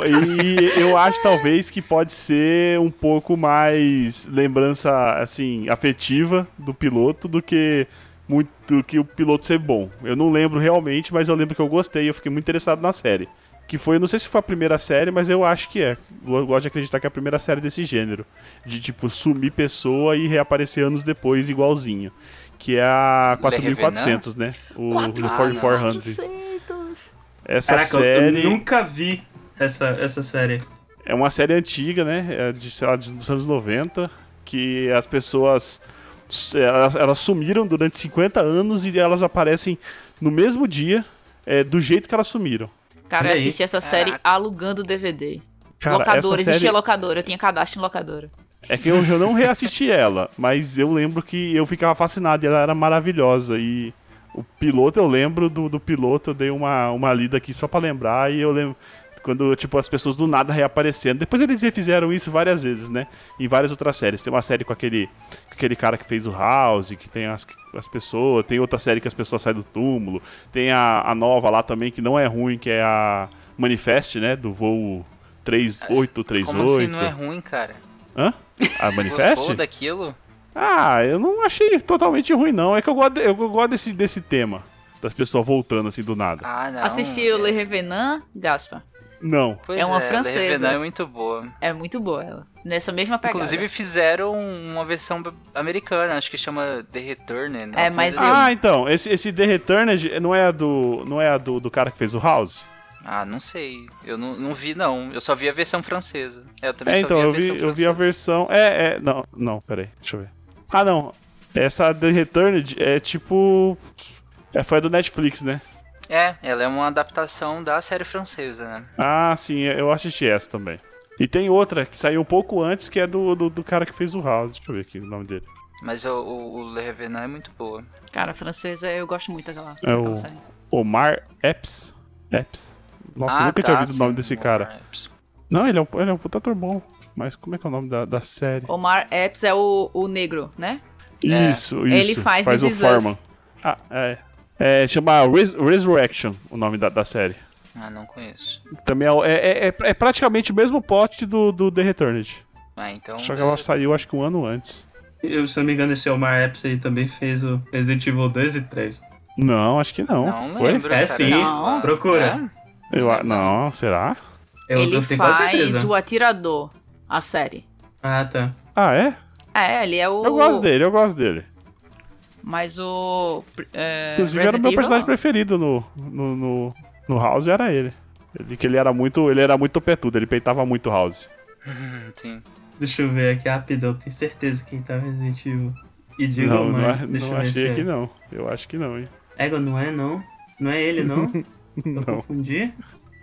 E eu acho talvez que pode ser um pouco mais lembrança assim afetiva do piloto do que muito do que o piloto ser bom. Eu não lembro realmente, mas eu lembro que eu gostei, eu fiquei muito interessado na série. Que foi, eu não sei se foi a primeira série, mas eu acho que é. Eu gosto de acreditar que é a primeira série desse gênero. De, tipo, sumir pessoa e reaparecer anos depois igualzinho. Que é a 4400, né? O, o Quatro- 4400. 400. Essa Caraca, eu- série eu nunca vi essa, essa série. é uma série antiga, né? É de, sei lá, dos anos 90. Que as pessoas. Elas, elas sumiram durante 50 anos e elas aparecem no mesmo dia, é, do jeito que elas sumiram. Cara, eu assisti essa série Caraca. alugando DVD. Cara, locadora, essa existia série- locadora, eu tinha cadastro em locadora. É que eu, eu não reassisti ela, mas eu lembro que eu ficava fascinado e ela era maravilhosa. E o piloto, eu lembro do, do piloto, eu dei uma, uma lida aqui só pra lembrar. E eu lembro quando, tipo, as pessoas do nada reaparecendo. Depois eles refizeram isso várias vezes, né? Em várias outras séries. Tem uma série com aquele, com aquele cara que fez o House, que tem as, as pessoas. Tem outra série que as pessoas saem do túmulo. Tem a, a nova lá também, que não é ruim, que é a Manifest, né? Do voo 3838. Como assim não é ruim, cara? Hã? A Manifest? Gostou daquilo? Ah, eu não achei totalmente ruim, não. É que eu gosto, eu gosto desse, desse tema. Das pessoas voltando assim do nada. Ah, não. Assistiu é- Le Revenant, Gaspa. Não. Pois É uma Le francesa. Revenant é muito boa. É muito boa ela. Nessa mesma pegada. Inclusive fizeram uma versão americana, acho que chama The Return. É, mas Ah, então, esse, esse The Returned não é a do. não é a do, do cara que fez o House? Ah, não sei. Eu não, não vi, não. Eu só vi a versão francesa. Eu também É, só então, vi a eu vi, versão eu vi a versão. É, é. Não, não, peraí, deixa eu ver. Ah, não. Essa The Returned é tipo. É, foi a do Netflix, né? É, ela é uma adaptação da série francesa, né? Ah, sim, eu assisti essa também. E tem outra que saiu um pouco antes, que é do, do, do cara que fez o House. Deixa eu ver aqui o nome dele. Mas o, o, o Le Revenant é muito boa. Cara, a francesa, eu gosto muito daquela, É o- daquela série. Omar Epps. Epps. Nossa, eu Ah, nunca tá, tinha ouvido o sim, nome desse cara. Epps. Não, ele é um, ele é um puta ator bom. Mas como é que é o nome da, da série? Omar Epps é o, o negro, né? É. Isso, isso. Ele faz o Is Us. Foreman. Ah, é. É, chama Res- Resurrection, o nome da, da série. Ah, não conheço. Também é, é, é, é praticamente o mesmo plot do, do The Returned. Ah, então. Só que ela é- saiu acho que um ano antes. Eu, se eu não me engano, esse Omar Epps aí também fez o Resident Evil 2 e 3. Não, acho que não. Não Foi? lembro. É cara. sim, Não. procura. Eu, não, será? Eu, ele eu faz certeza. o Atirador, a série. Ah, tá. Ah, é? É, ele é o... Eu gosto dele, eu gosto dele. Mas o... É, Inclusive era o Resident meu Evil, personagem não. preferido no, no, no, no House, era ele. ele. Que ele era muito. Ele era muito topetudo, ele peitava muito o House. Hum, Sim. Deixa eu ver aqui rapidão. Tenho certeza quem tá Resident Evil. E digo, não, mãe. não, é- Deixa não eu ver achei é. aqui não. Eu acho que não, hein? Ego, não é não? Não é ele, não? Não. confundi?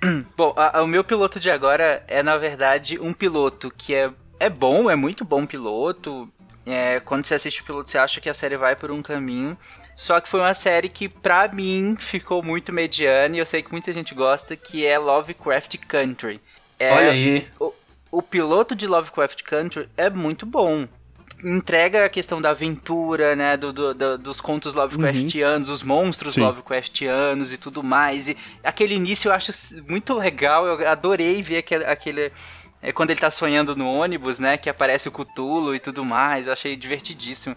Bom, a- a- o meu piloto de agora é, na verdade, um piloto que é, é bom, é muito bom piloto. É, quando você assiste o piloto, você acha que a série vai por um caminho. Só que foi uma série que, pra mim, ficou muito mediana e eu sei que muita gente gosta, que é Lovecraft Country. É, Olha aí. o piloto de Lovecraft Country é muito bom. Entrega a questão da aventura, né? do- do- do- dos contos Lovecraftianos, os monstros Sim. Lovecraftianos e tudo mais. E aquele início eu acho muito legal. Eu adorei ver aquele. aquele é, quando ele tá sonhando no ônibus, né? Que aparece o Cthulhu e tudo mais. Eu achei divertidíssimo.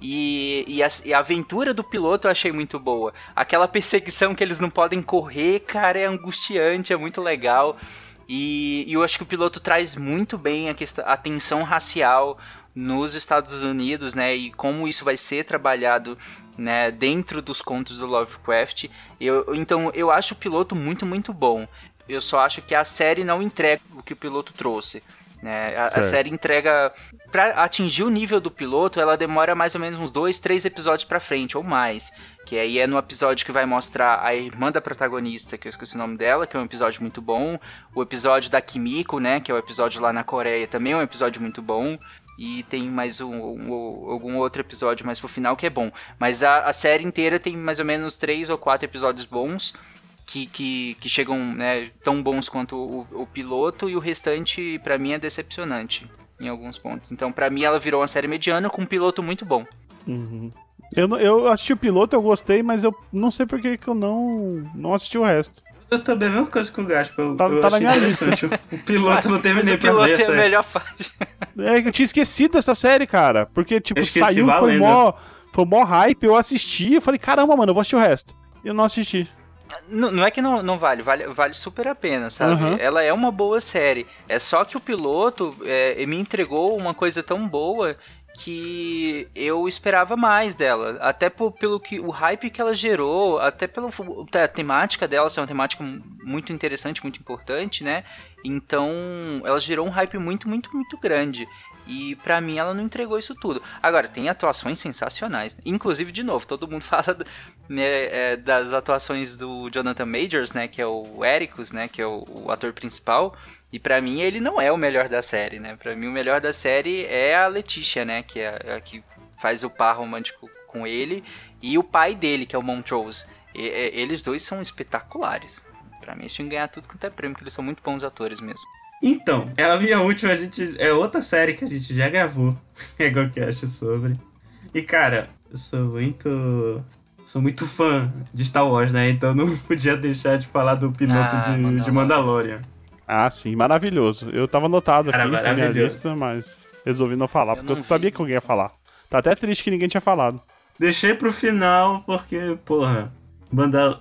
E, e, a, e a aventura do piloto eu achei muito boa. Aquela perseguição que eles não podem correr, cara, é angustiante, é muito legal. E, e eu acho que o piloto traz muito bem a, questão, a tensão racial nos Estados Unidos, né? E como isso vai ser trabalhado né, dentro dos contos do Lovecraft. Eu, então eu acho o piloto muito, muito bom. Eu só acho que a série não entrega o que o piloto trouxe. Né? A, a, série entrega. Pra atingir o nível do piloto, ela demora mais ou menos uns dois, três episódios pra frente, ou mais. Que aí é no episódio que vai mostrar a irmã da protagonista, que eu esqueci o nome dela, que é um episódio muito bom. O episódio da Kimiko, né? Que é o episódio lá na Coreia, também é um episódio muito bom. E tem mais um, um, algum outro episódio mais pro final que é bom. Mas a, a série inteira tem mais ou menos três ou quatro episódios bons que, que, que chegam né, tão bons quanto o, o piloto e o restante para mim é decepcionante em alguns pontos. Então para mim ela virou uma série mediana com um piloto muito bom. Uhum. Eu, eu assisti o piloto, eu gostei, mas eu não sei por que eu não, não assisti o resto. Eu também, a mesma coisa com o Gaspa. Eu, tá, eu tá na minha lista. O piloto não teve nem o piloto é a melhor parte. É, eu tinha esquecido dessa série, cara. Porque, tipo, saiu, foi mó, foi mó hype, eu assisti, eu falei, caramba, mano, eu vou assistir o resto. Eu não assisti. Não, não é que não, não vale, vale, vale super a pena, sabe? Uhum. Ela é uma boa série. É só que o piloto é, me entregou uma coisa tão boa que eu esperava mais dela. Até por, pelo que o hype que ela gerou, até pela a temática dela ser uma temática muito interessante, muito importante, né? Então, ela gerou um hype muito, muito, muito grande. E para mim ela não entregou isso tudo. Agora, tem atuações sensacionais. Né? Inclusive, de novo, todo mundo fala né, é, das atuações do Jonathan Majors, né? Que é o Ericus, né? Que é o, o ator principal. E para mim ele não é o melhor da série, né? Para mim o melhor da série é a Letícia, né? Que é a que faz o par romântico com ele. E o pai dele, que é o Montrose. E, e, eles dois são espetaculares. Para mim eles tinham que ganhar tudo quanto é prêmio, porque eles são muito bons atores mesmo. Então, é a minha última, a gente. É outra série que a gente já gravou EgoCast sobre. E cara, eu sou muito. Sou muito fã de Star Wars, né? Então não podia deixar de falar do piloto ah, de, de Mandalorian. Ah, sim, maravilhoso. Eu tava anotado aqui na minha lista, mas resolvi não falar, eu porque não eu sabia que alguém ia falar. Tá até triste que ninguém tinha falado. Deixei pro final, porque, porra, Mandal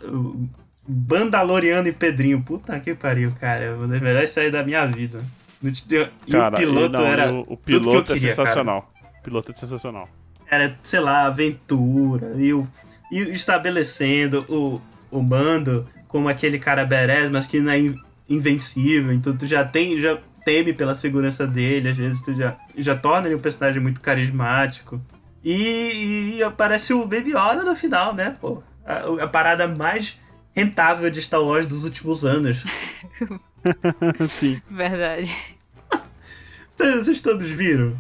Bandaloriano e Pedrinho. Puta que pariu, cara. Uma das melhores séries da minha vida. E cara, o piloto não, era. O, o piloto é queria, sensacional. Cara. O piloto é sensacional. Era, sei lá, aventura. E, o, e estabelecendo o, o mando como aquele cara berés, mas que não é invencível. Então tu já tem. Já teme pela segurança dele. Às vezes tu já, já torna ele um personagem muito carismático. E, e aparece o Baby Yoda no final, né, pô? A, a parada mais rentável de Star Wars dos últimos anos. Sim. Verdade. Vocês todos viram?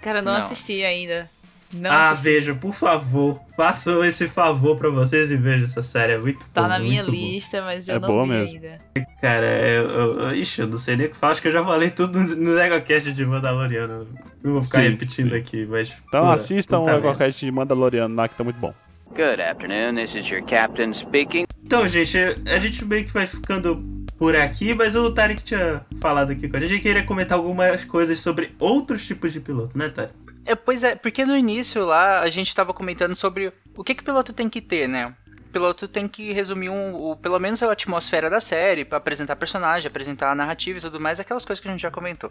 Cara, não, não. assisti ainda. Não ah, assisti. veja, por favor. Façam esse favor pra vocês e vejam essa série. É muito Tá bom, na minha bom. lista, mas eu é não vi mesmo. ainda. Cara, eu, eu, ixi, eu não sei nem o que falar. Acho que eu já falei tudo no EgoCast de Mandaloriano. Não vou ficar sim, repetindo sim. aqui, mas. Então assistam o EgoCast de Mandaloriano lá que tá muito bom. Good afternoon, this is your captain speaking. Então, gente, a gente meio que vai ficando por aqui, mas o Tarek tinha falado aqui com a gente. queria comentar algumas coisas sobre outros tipos de piloto, né, Tarek? É, pois é, porque no início lá a gente estava comentando sobre o que, que o piloto tem que ter, né? O piloto tem que resumir um, o, pelo menos a atmosfera da série, para apresentar personagem, apresentar a narrativa e tudo mais, aquelas coisas que a gente já comentou.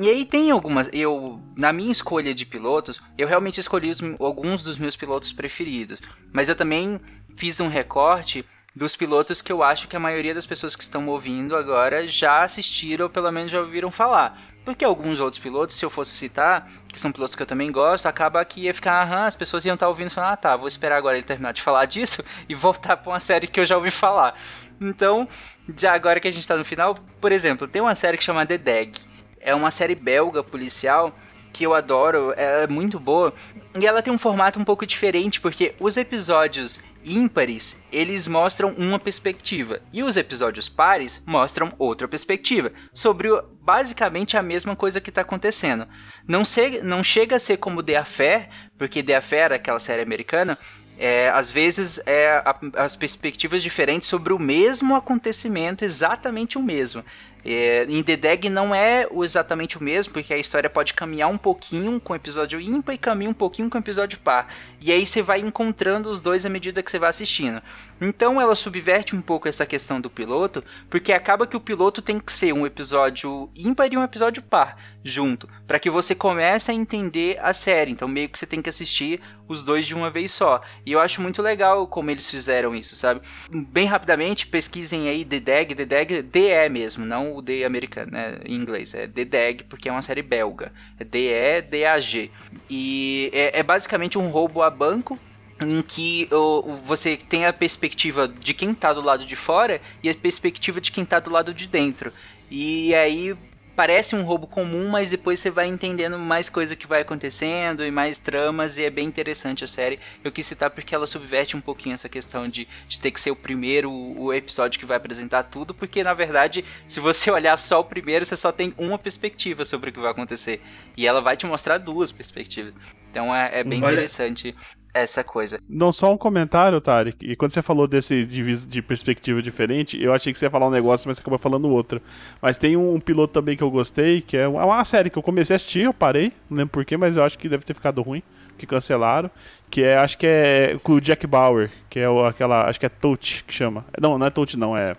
E aí tem algumas, eu na minha escolha de pilotos, eu realmente escolhi os, alguns dos meus pilotos preferidos, mas eu também fiz um recorte dos pilotos que eu acho que a maioria das pessoas que estão ouvindo agora já assistiram ou pelo menos já ouviram falar. Porque alguns outros pilotos, se eu fosse citar, que são pilotos que eu também gosto, acaba que ia ficar, aham, as pessoas iam estar ouvindo e falar, ah tá, vou esperar agora ele terminar de falar disso e voltar para uma série que eu já ouvi falar. Então, já agora que a gente está no final, por exemplo, tem uma série que chama The Dag. É uma série belga policial que eu adoro, ela é muito boa. E ela tem um formato um pouco diferente, porque os episódios ímpares, eles mostram uma perspectiva, e os episódios pares mostram outra perspectiva, sobre basicamente a mesma coisa que está acontecendo. Não, se, não chega a ser como The Affair, porque The Affair, aquela série americana, é, às vezes é a, as perspectivas diferentes sobre o mesmo acontecimento, exatamente o mesmo. É, em The Dag não é exatamente o mesmo, porque a história pode caminhar um pouquinho com o episódio ímpar e caminha um pouquinho com o episódio par. E aí você vai encontrando os dois à medida que você vai assistindo. Então ela subverte um pouco essa questão do piloto, porque acaba que o piloto tem que ser um episódio ímpar e um episódio par junto, para que você comece a entender a série. Então meio que você tem que assistir os dois de uma vez só. E eu acho muito legal como eles fizeram isso, sabe? Bem rapidamente, pesquisem aí The Dag, The Dag, DE mesmo, não o D americano, né? Em inglês, é The Dag, porque é uma série belga. É DE, DAG. E é, é basicamente um roubo a banco em que o, você tem a perspectiva de quem tá do lado de fora e a perspectiva de quem tá do lado de dentro. E aí parece um roubo comum, mas depois você vai entendendo mais coisa que vai acontecendo e mais tramas, e é bem interessante a série. Eu quis citar porque ela subverte um pouquinho essa questão de, de ter que ser o primeiro, o episódio que vai apresentar tudo, porque na verdade, se você olhar só o primeiro, você só tem uma perspectiva sobre o que vai acontecer. E ela vai te mostrar duas perspectivas. Então é, é bem Olha- interessante essa coisa. Não, só um comentário, Tarek. E quando você falou desse de, de perspectiva diferente, eu achei que você ia falar um negócio, mas você acabou falando outro. Mas tem um, piloto também que eu gostei, que é uma, uma série que eu comecei a assistir, eu parei, não lembro porquê, mas eu acho que deve ter ficado ruim, que cancelaram. Que é, acho que é com o Jack Bauer, que é o, aquela, acho que é Touch que chama. Não, não é Touch não, é...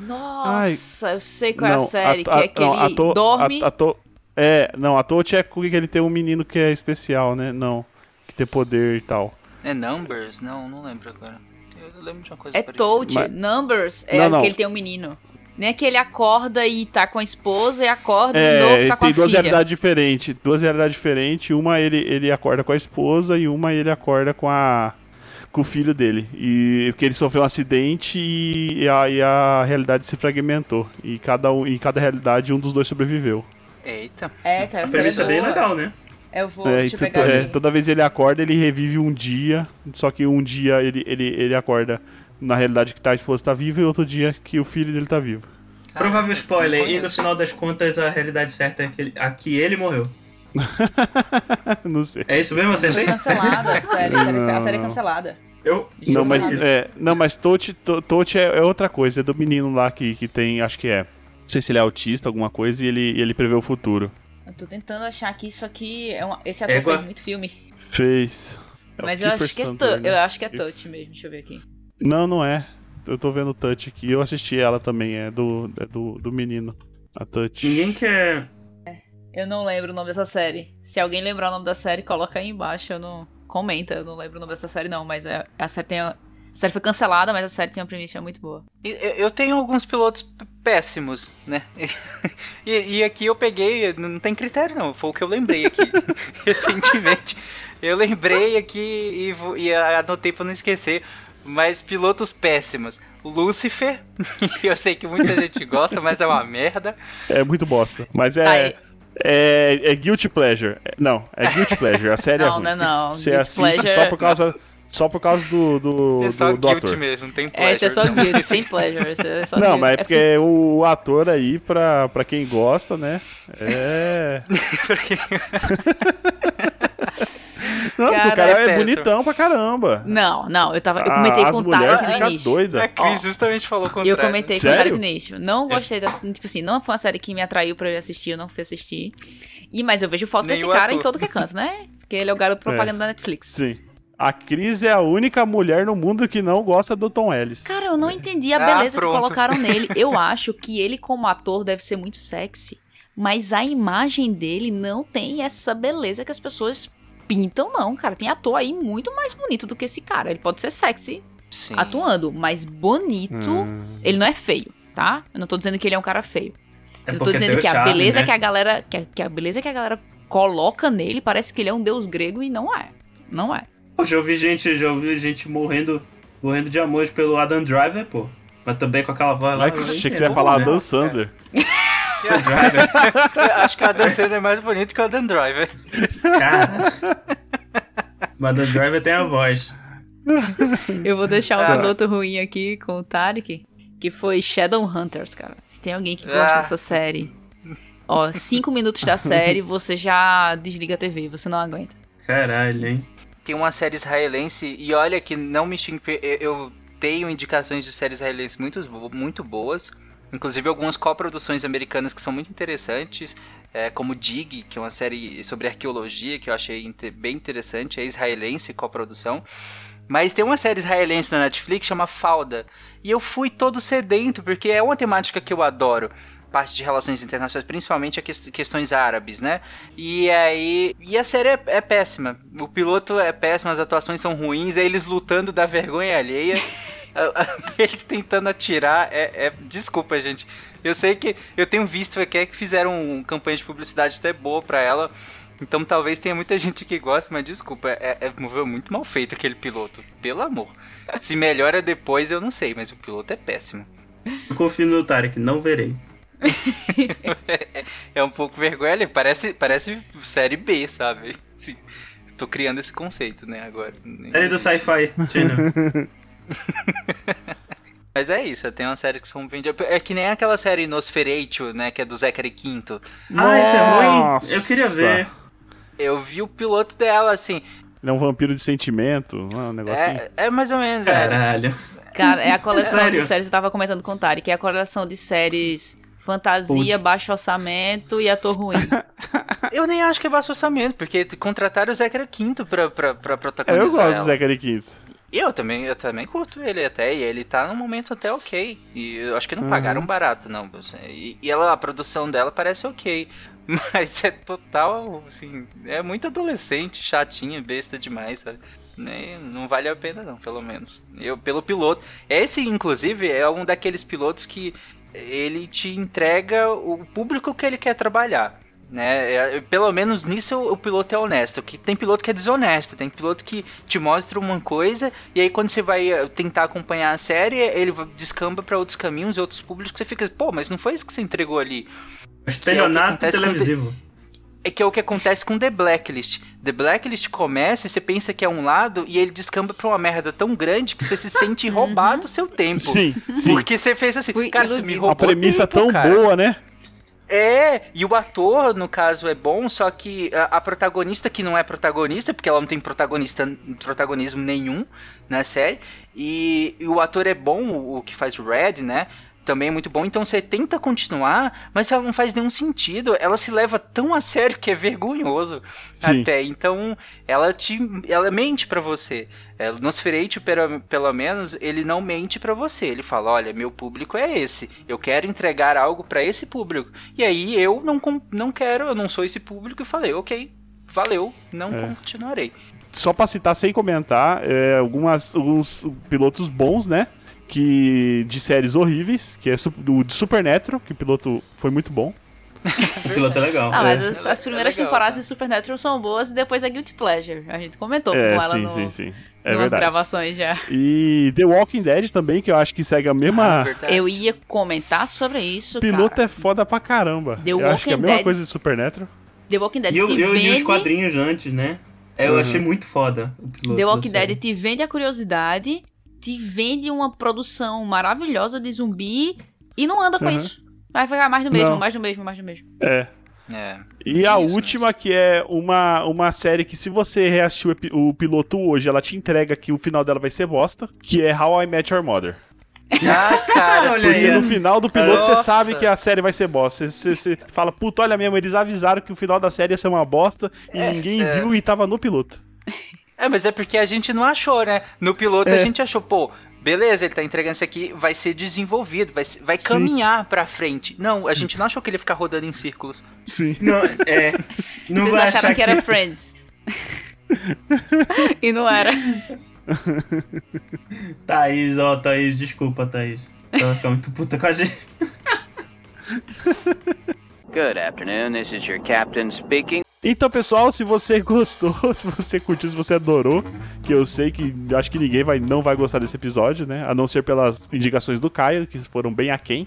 Nossa, eu sei qual é a não, série, que é que não, ele to- dorme. a- a to- é, não, a Touch é com que ele tem um menino que é especial, né? Não, tem poder e tal. É Numbers? Não, não lembro agora. Eu lembro de uma coisa É parecida. Toad, Mas- Numbers, é Não, não. que ele tem um menino. Nem é que ele acorda e tá com a esposa e acorda de É, novo tá com tem a duas filha. realidades diferentes. Duas realidades diferentes. Uma ele, ele acorda com a esposa e uma ele acorda com a com o filho dele. E porque ele sofreu um acidente e a, e a realidade se fragmentou. E cada, um, em cada realidade um dos dois sobreviveu. Eita. É, cara, A premissa é é bem legal, né? Eu vou, É, eu e pegar to- é, aqui. toda vez ele acorda, ele revive um dia. Só que um dia ele, ele, ele acorda na realidade que tá, a esposa tá viva e outro dia que o filho dele tá vivo. Provável spoiler, não e no final das contas a realidade certa é que ele, a que ele morreu. não sei. É isso mesmo, Foi acertei? cancelada a série, a série, a série é Não. cancelada. Eu. Não, mas, é, não, mas Touch, To- Touch é, é outra coisa, é do menino lá que, que tem, acho que é. Não sei se ele é autista, alguma coisa, e ele, ele prevê o futuro. Eu tô tentando achar que isso aqui é uma, esse ator Égua. fez muito filme. Fez. É mas eu Kiefer acho que é né? eu acho que é touch mesmo, deixa eu ver aqui. Não, não é. Eu tô vendo Touch aqui. Eu assisti ela também, é do, é do, do menino. A Touch. Ninguém quer. Eu não lembro o nome dessa série. Se alguém lembrar o nome da série, coloca aí embaixo, eu não comenta, eu não lembro o nome dessa série não, mas é, a série tem a, série foi cancelada, mas a série tem uma premissa muito boa. Eu tenho alguns pilotos péssimos, né? E, e aqui eu peguei, não tem critério não, foi o que eu lembrei aqui recentemente. Eu lembrei aqui e, e anotei pra não esquecer, mas pilotos péssimos. Lucifer, que eu sei que muita gente gosta, mas é uma merda. É muito bosta. Mas é. Tá. É, é Guilty Pleasure. É- Não, é Guilty Pleasure. A série é Não, ruim. não é não. Você Guilty assiste Pleasure- só por causa. Só por causa do, do, É só do, do ator. mesmo, não tem É, pleasure. esse é só não. guilty, sem pleasure, é só Não, guilty. mas é É porque o ator aí, pra, pra quem gosta, né? É. Não, porque Cara, o cara é é, bonitão pra caramba. Não, não, eu tava. Eu Ah, comentei as com o Tarek no início. doida. A Cris Ó, justamente falou E contrário. eu comentei com o Sério? Tarek no início. Não gostei dessa. Tipo assim, não foi uma série que me atraiu pra eu assistir, eu não fui assistir. E, mas eu vejo foto Nem desse cara ator. em todo que é canto, né? Porque ele é o garoto propaganda da Netflix. Sim. A Cris é a única mulher no mundo que não gosta do Tom Ellis. Cara, eu não entendi a Ah, beleza que colocaram nele. Eu acho que ele, como ator, deve ser muito sexy. Mas a imagem dele não tem essa beleza que as pessoas pintam, não, cara. Tem ator aí muito mais bonito do que esse cara. Ele pode ser sexy Sim. atuando, mas bonito. Hum. Ele não é feio, tá? Eu não tô dizendo que ele é um cara feio. É eu tô dizendo que a charme, beleza né? que a galera. Que a, que a beleza que a galera coloca nele parece que ele é um deus grego e não é. Não é. Pô, já ouvi gente, já ouvi gente morrendo, morrendo de amor pelo Adam Driver, pô. Mas também com aquela voz lá. Mas eu achei que você ia falar né? Dan Sandler. Adam Driver. Acho que a Dan Sandler é mais bonito que o Adam Driver. Cara. Mas Adam Driver tem a voz. Eu vou deixar Ah. um piloto ruim aqui com o Tarek, que foi Shadowhunters, cara. Se tem alguém que gosta Ah. dessa série. Ó, cinco minutos da série, você já desliga a TV, você não aguenta. Caralho, hein? Tem uma série israelense, e olha que não me xingue, eu- tenho indicações de séries israelenses muito, muito boas. Inclusive algumas coproduções americanas que são muito interessantes, é, como Dig, que é uma série sobre arqueologia que eu achei bem interessante, é israelense coprodução. Mas tem uma série israelense na Netflix chama Falda. E eu fui todo sedento, porque é uma temática que eu adoro. Parte de relações internacionais, principalmente a que- questões árabes, né? E aí. E a série é, é péssima. O piloto é péssimo, as atuações são ruins, é eles lutando da vergonha alheia. eles tentando atirar. É, é- Desculpa, gente. Eu sei que eu tenho visto aqui que fizeram campanha de publicidade até boa pra ela. Então talvez tenha muita gente que gosta, mas desculpa, é, é moveu muito mal feito aquele piloto. Pelo amor. Se melhora depois, eu não sei, mas o piloto é péssimo. Confio no Tarek, não verei. É um pouco vergonha ali, parece, parece série B, sabe? Sim. Tô criando esse conceito, né, agora. Série do Sci-Fi. Mas é isso, tem uma série que são bem... É que nem aquela série Nosferatu, né, que é do Zachary Quinto. Ah, isso é ruim? Eu queria ver. Eu vi o piloto dela, assim, Ele é um vampiro de sentimento, não é um negócio assim. é, é mais ou menos... é. Caralho. Cara, é a coleção Sério? de séries, eu tava comentando com o Tari, que é a coleção de séries fantasia, baixo orçamento e ator ruim. Eu nem acho que é baixo orçamento, porque contrataram o Zachary Quinto pra, pra, pra É, eu protagonizar gosto do. Zachary Quinto. E eu também, eu também curto ele até, e ele tá num momento até ok. E eu acho que não Uhum. pagaram barato, não. E, e ela, a produção dela parece ok. Mas é total, assim, é muito adolescente, chatinha, besta demais, sabe? Nem- Não vale a pena não, pelo menos. Eu, pelo piloto. Esse, inclusive, é um daqueles pilotos que ele te entrega o público que ele quer trabalhar. Né? É, Pelo menos nisso o piloto é honesto. Que tem piloto que é desonesto, tem piloto que te mostra uma coisa e aí quando você vai eh, tentar acompanhar a série, ele descamba pra outros caminhos e outros públicos, você fica, pô, mas não foi isso que você entregou ali. Estelionato com- televisivo. É que é o que acontece com The Blacklist. The Blacklist começa e você pensa que é um lado e ele descamba pra uma merda tão grande que você se sente roubado o seu tempo. Sim, sim. Porque você fez assim, Fui cara, tu me iludido. roubou A premissa tempo, tão cara. boa, né? É, e o ator, no caso, é bom, só que a, a protagonista, que não é protagonista, porque ela não tem protagonista, protagonismo nenhum na série, e, e o ator é bom, o, o que faz o Red, né? Também é muito bom, então você tenta continuar, mas ela não faz nenhum sentido. Ela se leva tão a sério que é vergonhoso Sim. até. Então, ela te. Ela mente pra você. É, Nosferatu, pelo, pelo menos, ele não mente pra você. Ele fala: olha, meu público é esse. Eu quero entregar algo pra esse público. E aí eu não, não quero, eu não sou esse público. E falei: ok, valeu, não É. continuarei. Só pra citar sem comentar, é, algumas, alguns pilotos bons, né? Que, de séries horríveis, que é do de Supernatural, que o piloto foi muito bom. O piloto é legal. Ah, mas É. as, as primeiras é legal, temporadas tá? de Supernatural são boas e depois é Guilty Pleasure. A gente comentou é, com ela sim, no, sim, sim. É verdade. gravações já. E The Walking Dead também, que eu acho que segue a mesma. Ah, verdade. Eu ia comentar sobre isso, O piloto cara. é foda pra caramba. The eu acho que é a Walking mesma Dead- coisa de Supernatural. The Walking Dead E eu, te eu li os vende... quadrinhos antes, né? É, Eu Uhum. achei muito foda o piloto. The Walking. Dead te vende a curiosidade, te vende uma produção maravilhosa de zumbi e não anda com Uhum. isso. Vai ficar mais do mesmo, Não. mais do mesmo, mais do mesmo. É. É. E a Isso última, que é uma, uma série que, se você reassistiu o piloto hoje, ela te entrega que o final dela vai ser bosta, que é How I Met Your Mother. Ah, cara. Porque aí. no final do piloto você Nossa. sabe que a série vai ser bosta. Você, você- você fala, puta, olha mesmo, eles avisaram que o final da série ia ser uma bosta e ninguém é. viu e tava no piloto. É, mas é porque a gente não achou, né? No piloto É. a gente achou, pô, beleza, ele tá entregando isso aqui, vai ser desenvolvido, vai, vai Sim. caminhar pra frente. Não, a gente não achou que ele ia ficar rodando em círculos. Sim. Não, é. Não Vocês vai acharam achar que era Friends. e não era. Thaís, ó, Thaís, desculpa, Thaís. Ela fica muito puta com a gente. Good afternoon, this is your captain speaking. Então, pessoal, se você gostou, se você curtiu, se você adorou, que eu sei que acho que ninguém vai, não vai gostar desse episódio, né? A não ser pelas indicações do Caio, que foram bem aquém.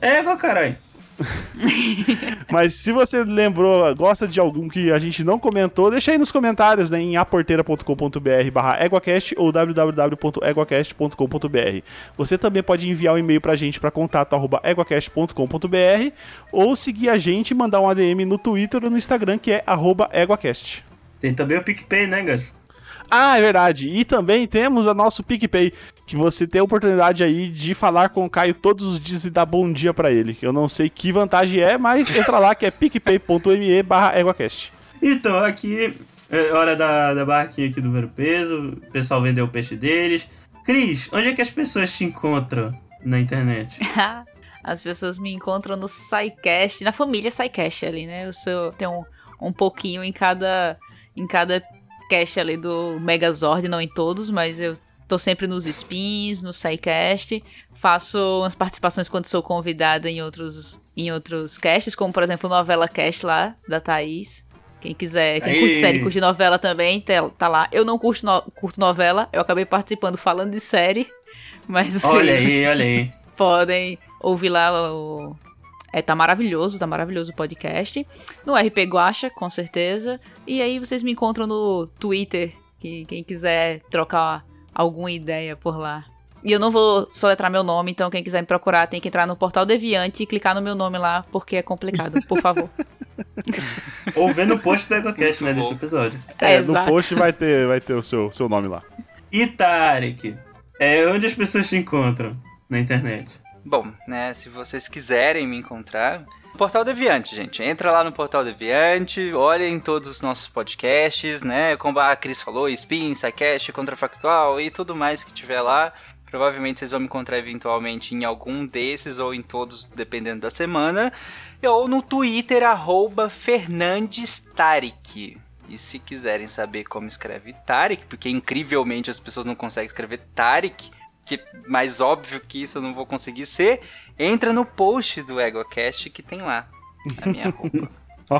É, caralho? Mas se você lembrou, gosta de algum que a gente não comentou, deixa aí nos comentários, né, em aporteira.com.br barra eguacast ou www.eguacast.com.br. Você também pode enviar um e-mail pra gente para contato arroba eguacast.com.br ou seguir a gente e mandar um ADM no Twitter ou no Instagram, que é arroba eguacast. Tem também o PicPay, né, Gajo? Ah, é verdade. E também temos o nosso PicPay, que você tem a oportunidade aí de falar com o Caio todos os dias e dar bom dia pra ele. Eu não sei que vantagem é, mas entra lá que é picpay.me barra EguaCast. Então, aqui É hora da, da barraquinha aqui do Ver o Peso. O pessoal vendeu o peixe deles. Cris, onde é que as pessoas te encontram na internet? As pessoas me encontram no SciCast, na família SciCast ali, né? Eu sou, tenho um, um pouquinho em cada, em cada cast ali do Megazord, não em todos, mas eu tô sempre nos spins, no SciCast. Faço umas participações quando sou convidada em outros, em outros casts, como por exemplo o Novela Cast lá, da Thaís. Quem quiser, quem Aí. curte série, curte novela também, tá, tá lá. Eu não curto, no- curto novela, eu acabei participando falando de série, mas assim, Olha aí, olha aí. podem ouvir lá o. É, tá maravilhoso, tá maravilhoso o podcast. No RP Guacha, com certeza. E aí vocês me encontram no Twitter, que quem quiser trocar alguma ideia por lá. E eu não vou soletrar meu nome, então quem quiser me procurar tem que entrar no portal Deviante e clicar no meu nome lá, porque é complicado, por favor. Ou vê no post do EgoCast, né, desse episódio. É, É, no post vai ter, vai ter o seu, seu nome lá. E Tarek, é onde as pessoas te encontram na internet? Bom, né, se vocês quiserem me encontrar, Portal Deviante, gente. Entra lá no Portal Deviante, olhem todos os nossos podcasts, né, como a Cris falou, Spin, SciCast, Contrafactual e tudo mais que tiver lá. Provavelmente vocês vão me encontrar eventualmente em algum desses ou em todos, dependendo da semana. Ou no Twitter, arroba Fernandes. E se quiserem saber como escreve Tarek, porque incrivelmente as pessoas não conseguem escrever Tarek, que mais óbvio que isso eu não vou conseguir ser, entra no post do EgoCast que tem lá a minha roupa.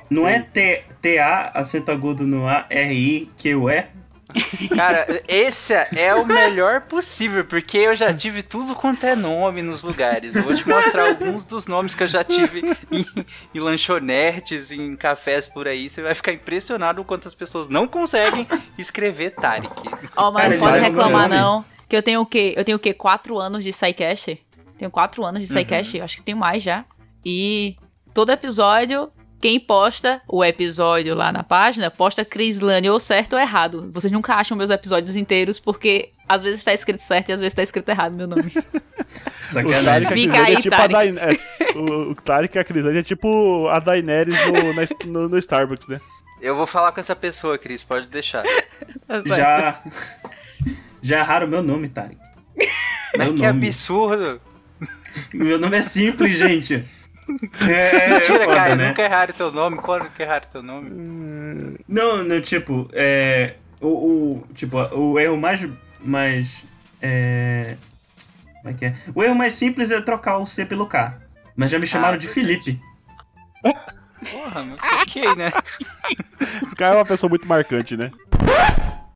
Não é T- T-A, acento agudo no A, R-I-Q-U-E? Cara, esse é o melhor possível, porque eu já tive tudo quanto é nome nos lugares. Eu vou te mostrar alguns dos nomes que eu já tive em, em lanchonetes, em cafés por aí. Você vai ficar impressionado o quanto as pessoas não conseguem escrever Tarek. Ó, mas Cara, não pode reclamar, não. Que eu tenho o quê? Eu tenho o quê? Quatro anos de SciCast? Tenho quatro anos de SciCast, acho que tenho mais já. E todo episódio, quem posta o episódio lá na página, posta Crislane ou certo ou errado. Vocês nunca acham meus episódios inteiros, porque às vezes tá escrito certo e às vezes tá escrito errado meu nome. O Sacanagem. Fica aí, é tipo Tarek. a Dain- é, o, o Tarek Akrizane é tipo a Daenerys no, no, no Starbucks, né? Eu vou falar com essa pessoa, Cris, pode deixar. Tá. Já. Já erraram meu nome, Tarek. Mas Meu que nome. absurdo! Meu nome é simples, gente. É, Mentira, foda, cara, né? nunca erraram teu nome. Quando que erraram teu nome? Não, não, tipo, é. O, o- tipo, o erro mais. mais. É. Como é que é? O erro mais simples é trocar o C pelo K. Mas já me chamaram Ah, de. Felipe. Porra, mas ok, né? O cara é uma pessoa muito marcante, né?